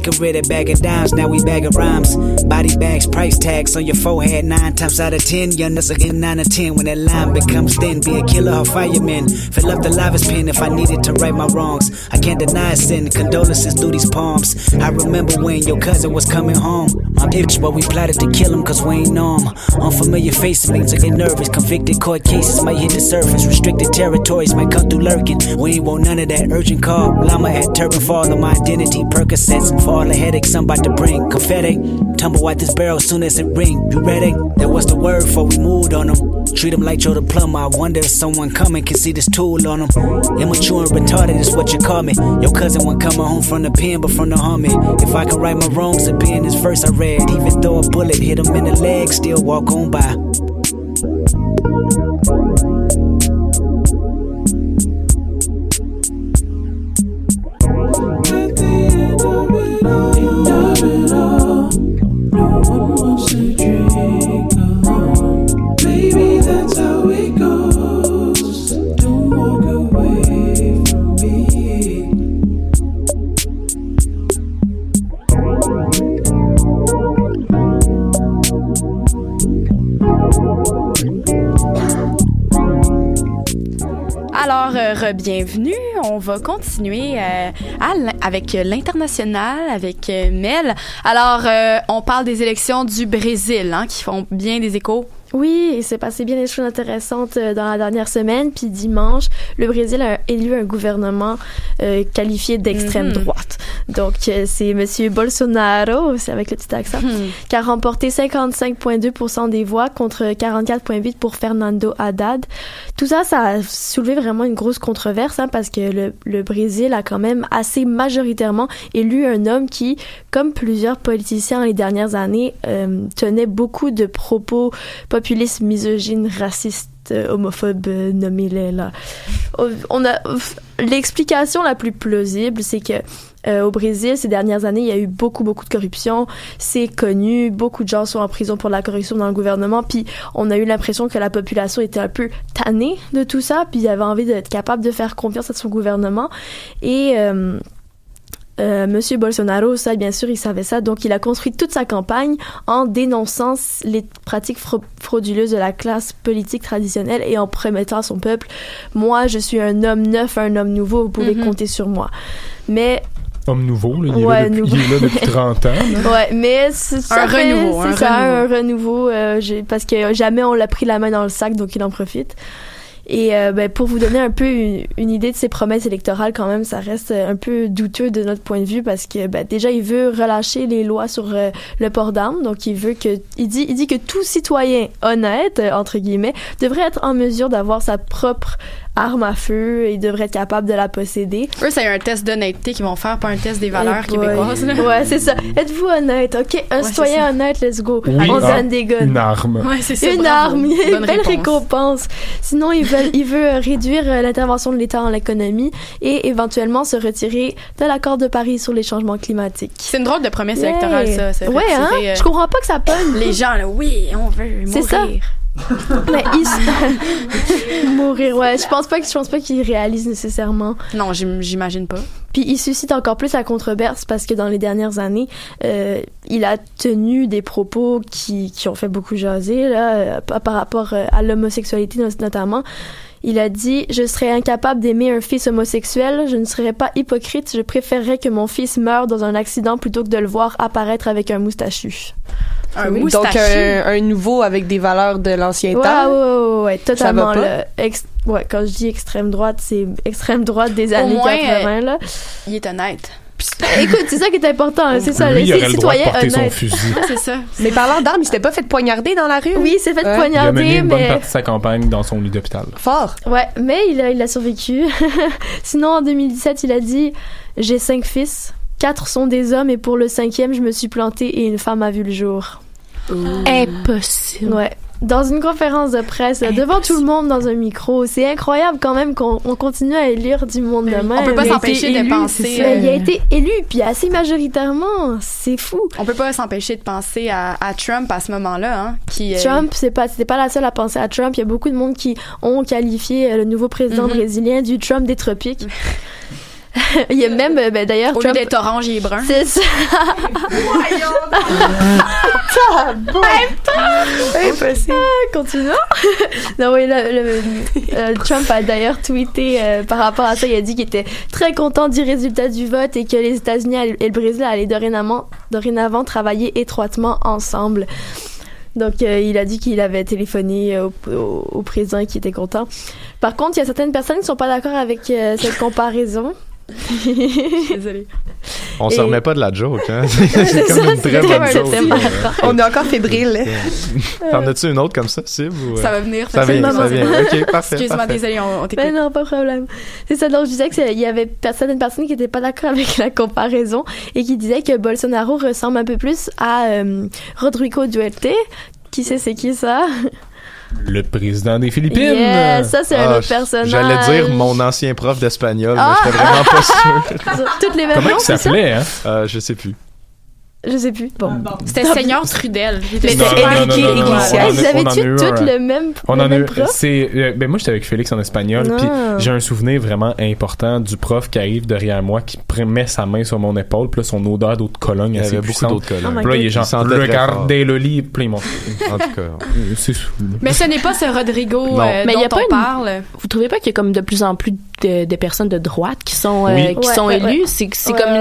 us. Why I a bag of dimes, now we bag of rhymes. Body bags, price tags on your forehead. Nine times out of ten, young us again nine or ten. When that line becomes thin, be a killer or fireman. Fill up the livest pen if I needed to right my wrongs. I can't deny sin. Condolences through these palms. I remember when your cousin was coming home. My bitch, but we plotted to kill him cause we ain't know him. Unfamiliar faces makes us get nervous. Convicted court cases might hit the surface. Restricted territories might cut through lurking. We ain't want none of that urgent call. Llama at turban fall on my identity. Percocets for all the headaches I'm about to bring. Confetti, tumble out this barrel soon as it ring. You ready? That was the word before we moved on them. Treat them like Joe the plumber. I wonder if someone coming can see this tool on them. Immature and retarded is what you call me. Your cousin won't coming home from the pen, but from the army. If I can right my wrongs, it'd be in this verse I read. Even though a bullet hit him in the leg, still walk on by. Bienvenue. On va continuer euh, avec l'international, avec euh, Mel. Alors, euh, on parle des élections du Brésil, hein, qui font bien des échos. Oui, il s'est passé bien des choses intéressantes euh, dans la dernière semaine. Puis dimanche, le Brésil a élu un gouvernement euh, qualifié d'extrême Mhm. droite. Donc, euh, c'est Monsieur Bolsonaro, c'est avec le petit accent, Hmm. qui a remporté 55,2% des voix contre 44,8% pour Fernando Haddad. Tout ça, ça a soulevé vraiment une grosse controverse, hein, parce que le, le Brésil a quand même assez majoritairement élu un homme qui, comme plusieurs politiciens les dernières années, euh, tenait beaucoup de propos populistes, misogynes, racistes, euh, homophobes, euh, nommez-les là. On a l'explication la plus plausible, c'est que euh, au Brésil, ces dernières années, il y a eu beaucoup, beaucoup de corruption. C'est connu. Beaucoup de gens sont en prison pour la corruption dans le gouvernement. Puis, on a eu l'impression que la population était un peu tannée de tout ça. Puis, avait envie d'être capable de faire confiance à son gouvernement. Et... euh, Monsieur Bolsonaro, ça, bien sûr, il savait ça. Donc, il a construit toute sa campagne en dénonçant les pratiques frau- frauduleuses de la classe politique traditionnelle et en promettant à son peuple, moi, je suis un homme neuf, un homme nouveau, vous pouvez Mhm. compter sur moi. Mais Homme nouveau, là, il, est Ouais, là depuis, nouveau. il est là depuis 30 ans. là. Ouais, mais c'est- ça Un fait- renouveau, c'est un ça, renouveau. un renouveau, euh, j'ai- parce que jamais on l'a pris la main dans le sac, donc il en profite. Et euh, ben, pour vous donner un peu une, une idée de ses promesses électorales, quand même, ça reste un peu douteux de notre point de vue parce que ben, déjà il veut relâcher les lois sur euh, le port d'armes, donc il veut que il dit il dit que tout citoyen honnête euh, entre guillemets devrait être en mesure d'avoir sa propre arme à feu et devrait être capable de la posséder. Eux, c'est un test d'honnêteté qu'ils vont faire, pas un test des valeurs boy. québécoises. là. Ouais, c'est ça. Êtes-vous honnête? OK, un Ouais, citoyen honnête, let's go. Oui, On donne des guns. une arme. Ouais, c'est ça. Une bravo. arme, une Bonne belle réponse. récompense. Sinon, il veut, il veut réduire euh, l'intervention de l'État dans l'économie et éventuellement se retirer de l'accord de Paris sur les changements climatiques. C'est une drôle de promesse Yeah. électorale, ça. Ouais, hein? euh, Je comprends pas que ça pogne. Les gens, là, oui, on veut mourir. C'est ça. Mais il... Mourir, ouais. Je pense pas que je pense pas qu'il réalise nécessairement. Non, j'im- j'imagine pas. Puis il suscite encore plus la controverse parce que dans les dernières années, euh, il a tenu des propos qui, qui ont fait beaucoup jaser là, euh, par rapport euh, à l'homosexualité not- notamment. Il a dit Je serais incapable d'aimer un fils homosexuel, je ne serais pas hypocrite, je préférerais que mon fils meure dans un accident plutôt que de le voir apparaître avec un moustachu. Un Oui, moustachu. Donc, un, un nouveau avec des valeurs de l'ancien Ouais, temps. ouais, ouais, ouais, ouais, totalement. va pas? Ex- ouais, quand je dis extrême droite, c'est extrême droite des Au années moins, 80, là. Il est honnête. Écoute, c'est ça qui est important, hein, c'est ça, Lui, il les aurait le droit de citoyens porter son fusil. c'est ça. Mais parlant d'armes, il s'était pas fait poignarder dans la rue? Oui, il s'est fait Ouais. Il a poignarder, mené une bonne mais... partie de sa campagne dans son lit d'hôpital. Fort. Ouais, mais il a, il a survécu. Sinon, en 2017, il a dit « J'ai cinq fils, quatre sont des hommes et pour le cinquième, je me suis planté et une femme a vu le jour. Impossible. Ouais. Dans une conférence de presse, devant tout le monde dans un micro, c'est incroyable quand même qu'on on continue à élire du monde de même. On peut pas s'empêcher de penser, ça. Il a euh, été élu, puis assez majoritairement. C'est fou. On peut pas s'empêcher de penser à, à Trump à ce moment-là, hein, qui euh, Trump, c'est pas, c'était pas la seule à penser à Trump. Il y a beaucoup de monde qui ont qualifié euh, le nouveau président Mhm. brésilien du Trump des tropiques. Il y a même, euh, ben, d'ailleurs, au lieu Trump. d'être orange, il est brun. C'est ça. Impossible. Continuons. non, oui, le, le- euh, Trump a d'ailleurs tweeté euh, par rapport à ça. Il a dit qu'il était très content du résultat du vote et que les États-Unis et le Brésil allaient dorénavant, dorénavant travailler étroitement ensemble. Donc, euh, il a dit qu'il avait téléphoné euh, au, au- au président et qu'il était content. Par contre, il y a certaines personnes qui sont pas d'accord avec euh, cette comparaison. Désolée. On Et- se remet pas de la joke, hein? C'est comme ça, une très bonne joke. marrant. On est encore fébrile. T'en as-tu une autre comme ça, Sib? ou, euh? Ça va venir. Ça vient, facilement. ça vient. Ok, parfait. Excuse-moi, désolée, on, on t'écoute. Ben non, pas de problème. C'est ça, donc je disais qu'il y avait certaines personnes qui n'étaient pas d'accord avec la comparaison et qui disaient que Bolsonaro ressemble un peu plus à euh, Rodrigo Duerte. Qui sait c'est qui ça? Le président des Philippines. Yeah, ça c'est un Ah, autre personnage. J'allais dire mon ancien prof d'espagnol, Ah! mais j'étais vraiment pas sûr. Toutes les mêmes Comment il s'appelait, hein? Euh, je sais plus. Je sais plus. Bon. C'était Seigneur Trudel. Mais non, Enrique Iglesias. on en a- Vous avez on en a eu toutes un. le même, On le en a même eu. prof? C'est. euh, ben moi, j'étais avec Félix en espagnol, Ah. puis j'ai un souvenir vraiment important du prof qui arrive derrière moi, qui met sa main sur mon épaule, puis là, son odeur d'eau de Cologne Il y avait beaucoup d'eau de Cologne. Oh Puis là, il est genre, regardez le lit, puis. En tout cas. C'est sous. Mais ce n'est pas ce Rodrigo euh, Mais il y a dont pas on une- parle. Vous trouvez pas qu'il y a comme de plus en plus de, de personnes de droite qui sont euh, Oui. qui Ouais, sont élues? C'est comme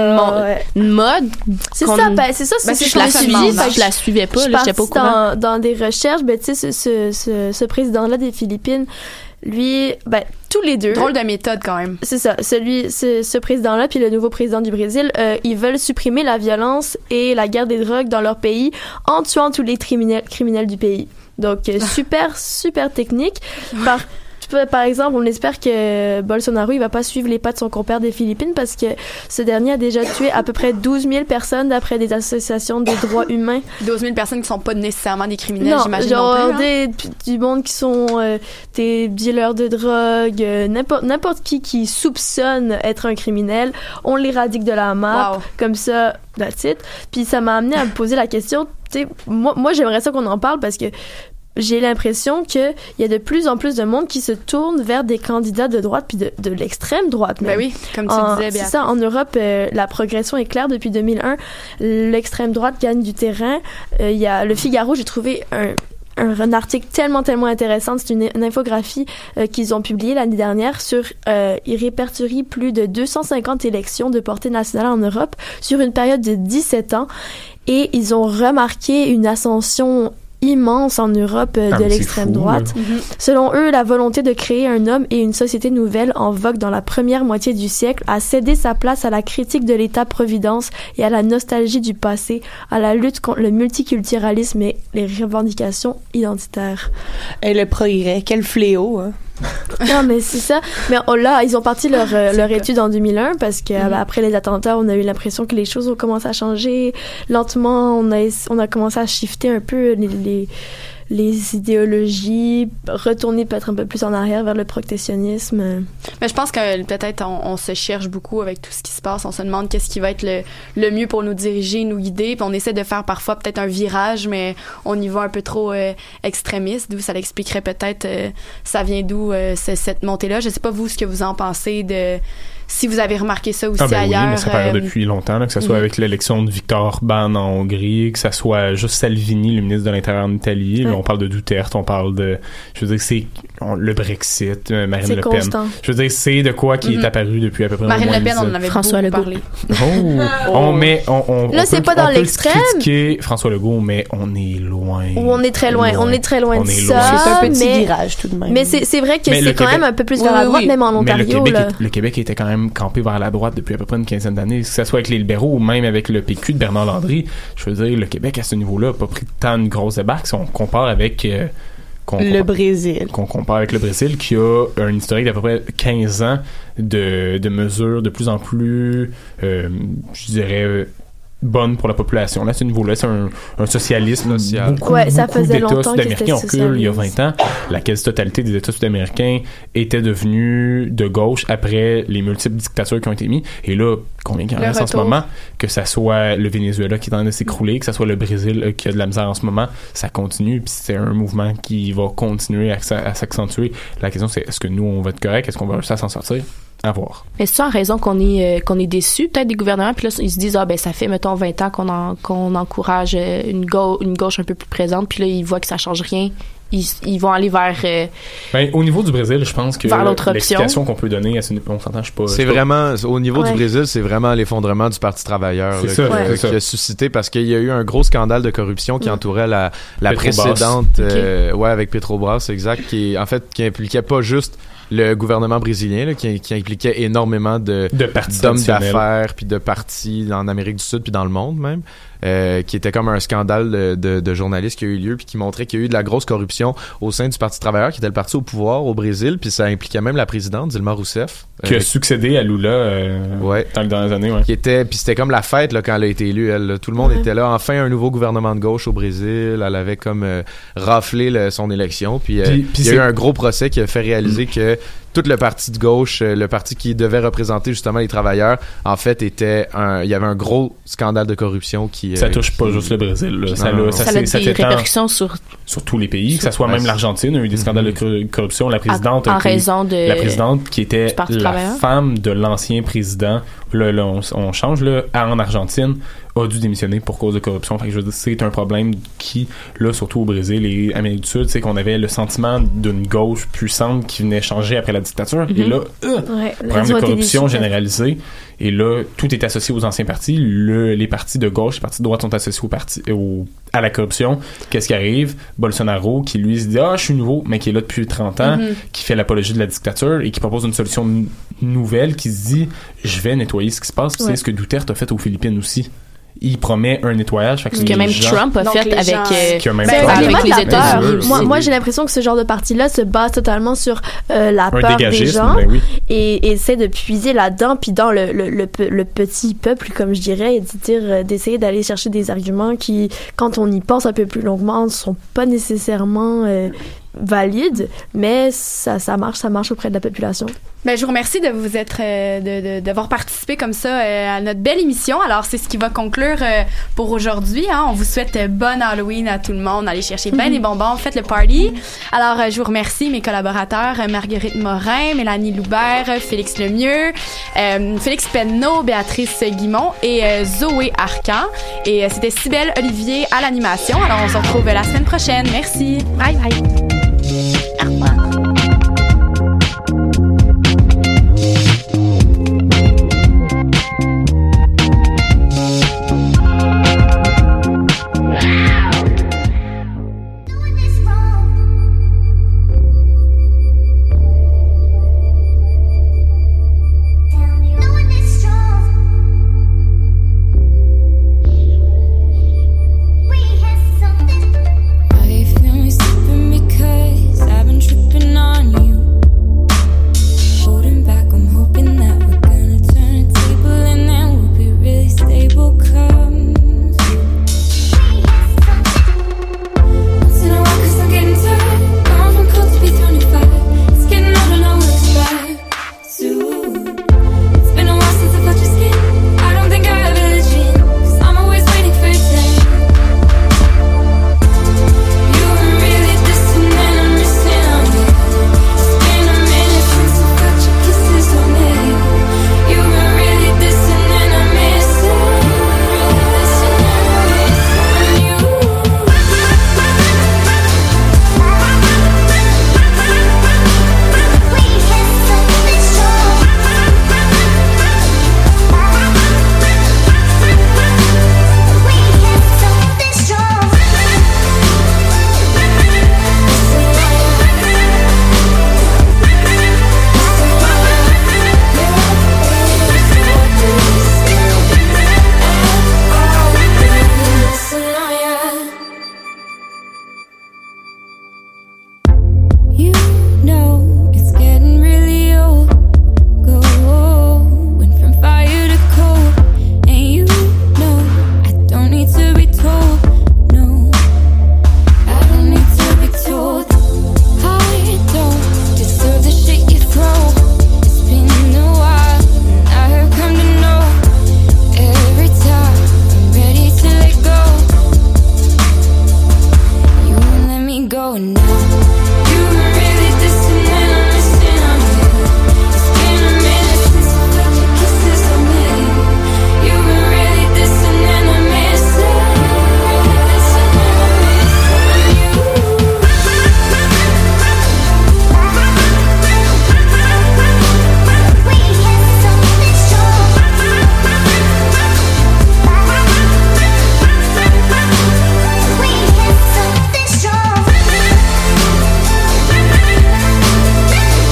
une, mode. C'est ça, c'est ça, Ben, c'est c'est Je la hein. je la suivais pas, j'étais pas au courant. dans, dans des recherches, ben, tu sais, ce, ce, ce, ce président-là des Philippines, lui, ben, tous les deux. Drôle de méthode quand même. C'est ça, celui, ce, ce président-là, puis le nouveau président du Brésil, euh, ils veulent supprimer la violence et la guerre des drogues dans leur pays en tuant tous les criminels, criminels du pays. Donc, euh, super, super technique. Par, par exemple, on espère que Bolsonaro, il va pas suivre les pas de son compère des Philippines parce que ce dernier a déjà tué à peu près 12 000 personnes d'après des associations des droits humains. 12 000 personnes qui sont pas nécessairement des criminels, j'imagine genre non plus. hein. des, du monde qui sont euh, des dealers de drogue, euh, n'importe n'importe qui qui soupçonne être un criminel, on l'éradique de la map, Wow. comme ça, that's it. Puis ça m'a amené à me poser la question, tu sais, moi, moi j'aimerais ça qu'on en parle parce que j'ai l'impression que il y a de plus en plus de monde qui se tourne vers des candidats de droite puis de, de l'extrême droite. Ben même. oui, comme tu En- disais, C'est Béat. ça, en Europe, euh, la progression est claire depuis 2001. L'extrême droite gagne du terrain. Euh, Il y a le Figaro, j'ai trouvé un, un, un article tellement, tellement intéressant. C'est une, une infographie euh, qu'ils ont publiée l'année dernière sur, euh, ils répertorient plus de 250 élections de portée nationale en Europe sur une période de 17 ans. Et ils ont remarqué une ascension immense en Europe euh, Ah, de l'extrême droite. là. Selon eux, la volonté de créer un homme et une société nouvelle en vogue dans la première moitié du siècle a cédé sa place à la critique de l'État-providence et à la nostalgie du passé, à la lutte contre le multiculturalisme et les revendications identitaires. Et le progrès, quel fléau, hein. Non, mais c'est ça. Mais oh, là, ils ont parti leur, euh, leur étude en 2001 parce que Mhm. après les attentats, on a eu l'impression que les choses ont commencé à changer. Lentement, on a, on a commencé à shifter un peu les, les, les idéologies, retourner peut-être un peu plus en arrière vers le protectionnisme. Mais je pense que peut-être on, se cherche beaucoup avec tout ce qui se passe. On se demande qu'est-ce qui va être le, le mieux pour nous diriger, nous guider. Puis on essaie de faire parfois peut-être un virage, mais on y va un peu trop euh, extrémiste. D'où ça l'expliquerait peut-être. euh, ça vient d'où euh, ce- cette montée-là. Je sais pas vous ce que vous en pensez de si vous avez remarqué ça aussi Ah ben ailleurs. oui, mais ça paraît euh, depuis longtemps, là, que ce soit mhm. avec l'élection de Victor Orban en Hongrie, que ce soit juste Salvini, le ministre de l'Intérieur en Italie. Là, on parle de Duterte, on parle de... Je veux dire, c'est on- le Brexit, euh, Marine Le Pen. constant. Je veux dire, c'est de quoi qui est apparu depuis à peu près Marine Le Pen, on en avait François beaucoup Legault. parlé. Oh, on met, on, on, Là, c'est pas dans on peut l'extrême. critiquer François Legault, mais on est loin. On est très loin, on est très loin On de ça. C'est un petit mais, virage tout de même. mais c'est vrai que le c'est quand Québec- même un peu plus Oui, vers la droite, oui. même en Mais le Ontario. Québec, là. est- le Québec était quand même campé vers la droite depuis à peu près une quinzaine d'années, que ce soit avec les libéraux ou même avec le PQ de Bernard Landry. Je veux dire, le Québec à ce niveau-là n'a pas pris tant de grosses débarques si on compare avec euh, Le Brésil. qu'on compare avec le Brésil qui a un historique d'à peu près 15 ans de, de mesures de plus en plus, euh, je dirais, bonnes pour la population. Là, à ce niveau-là, c'est un, un socialisme. Beaucoup, Ouais, ça beaucoup faisait d'États qu'il sud-américains il y a 20 ans. La quasi-totalité des États sud-américains étaient devenus de gauche après les multiples dictatures qui ont été mises. Et là, combien il y en reste en ce moment? Que ça soit le Venezuela qui est en train de s'écrouler, que ça soit le Brésil euh, qui a de la misère en ce moment, ça continue. Puis c'est un mouvement qui va continuer à, à s'accentuer. La question, c'est est-ce que nous, on va être correct? Est-ce qu'on va réussir à s'en sortir? À voir. Mais c'est en raison qu'on est euh, qu'on est déçu peut-être des gouvernements puis là ils se disent ah ben ça fait mettons 20 ans qu'on en- qu'on encourage euh, une gauche une gauche un peu plus présente puis là ils voient que ça change rien ils, ils vont aller vers euh, Ben, au niveau du Brésil, je pense que Vers l'autre option. l'explication qu'on peut donner à ce on s'entend, je pas. je C'est vraiment, au niveau Ouais. du Brésil, c'est vraiment l'effondrement du Parti travailleur C'est là, ça, qui, ouais. qui a suscité parce qu'il y a eu un gros scandale de corruption qui Mm. entourait la, la précédente, euh, ouais, avec Petrobras, exact, qui en fait qui impliquait pas juste le gouvernement brésilien, là, qui, qui impliquait énormément de De partis d'hommes d'affaires puis de partis en Amérique du Sud puis dans le monde même, euh, qui était comme un scandale de, de, de journalistes qui a eu lieu puis qui montrait qu'il y a eu de la grosse corruption au sein du Parti travailleur, qui était le parti au pouvoir au Brésil, puis ça impliquait même la présidente Dilma Rousseff. Qui euh, a succédé à Lula euh, Ouais. dans les dernières années, ouais. qui était puis c'était comme la fête là quand elle a été élue elle là. tout le monde était là enfin un nouveau gouvernement de gauche au Brésil elle avait comme euh, raflé le- son élection puis, euh, Puis- puis il y a eu un gros procès qui a fait réaliser que tout le parti de gauche euh, le parti qui devait représenter justement les travailleurs en fait était un il y avait un gros scandale de corruption qui Ça euh, touche pas qui- juste le Brésil. là. Ça, Non, non, l'a- non. ça, ça a s'est- des répercussions sur sur tous les pays, que ça Sur- soit même l'Argentine, a eu des scandales de cor- corruption. La présidente, a en été- raison de la présidente qui était la travailleur? femme de l'ancien président, là, là, on, on change là, en Argentine, a dû démissionner pour cause de corruption. Fait que je veux dire, c'est un problème qui, là, surtout au Brésil et Amérique du Sud, c'est qu'on avait le sentiment d'une gauche puissante qui venait changer après la dictature. Et Mhm. là, euh, Ouais, problème de corruption généralisée. Et là, tout est associé aux anciens partis. Le, les partis de gauche, les partis de droite sont associés au parti, au, à la corruption. Qu'est-ce qui arrive? Bolsonaro, qui lui se dit, ah, je suis nouveau, mais qui est là depuis 30 ans, Mhm. qui fait l'apologie de la dictature et qui propose une solution nouvelle qui se dit, je vais nettoyer ce qui se passe. Ouais. C'est ce que Duterte a fait aux Philippines aussi. Il promet un nettoyage. Fait que ce que même gens- Trump a Donc, fait avec gens- euh, même Trump un avec climat les. Oui, Moi, moi j'ai l'impression que ce genre de parti-là se base totalement sur euh, la un peur des gens ben oui. et, et essaie de puiser là-dedans, puis dans le, le, le, pe- le petit peuple, comme je dirais, et de dire, euh, d'essayer d'aller chercher des arguments qui, quand on y pense un peu plus longuement, ne sont pas nécessairement euh, valides, mais ça, ça marche, ça marche auprès de la population. Ben, je vous remercie de vous être euh, de- de- d'avoir participé comme ça euh, à notre belle émission. Alors c'est ce qui va conclure euh, pour aujourd'hui. Hein. On vous souhaite bonne Halloween à tout le monde. Allez chercher bien des bonbons, faites le party. Alors je vous remercie mes collaborateurs Marguerite Morin, Mélanie Loubert, Félix Lemieux, euh, Félix Penneau, Béatrice Guimont et euh, Zoé Arcan. Et c'était Cybelle Olivier à l'animation. Alors on se retrouve la semaine prochaine. Merci. Bye bye. 晚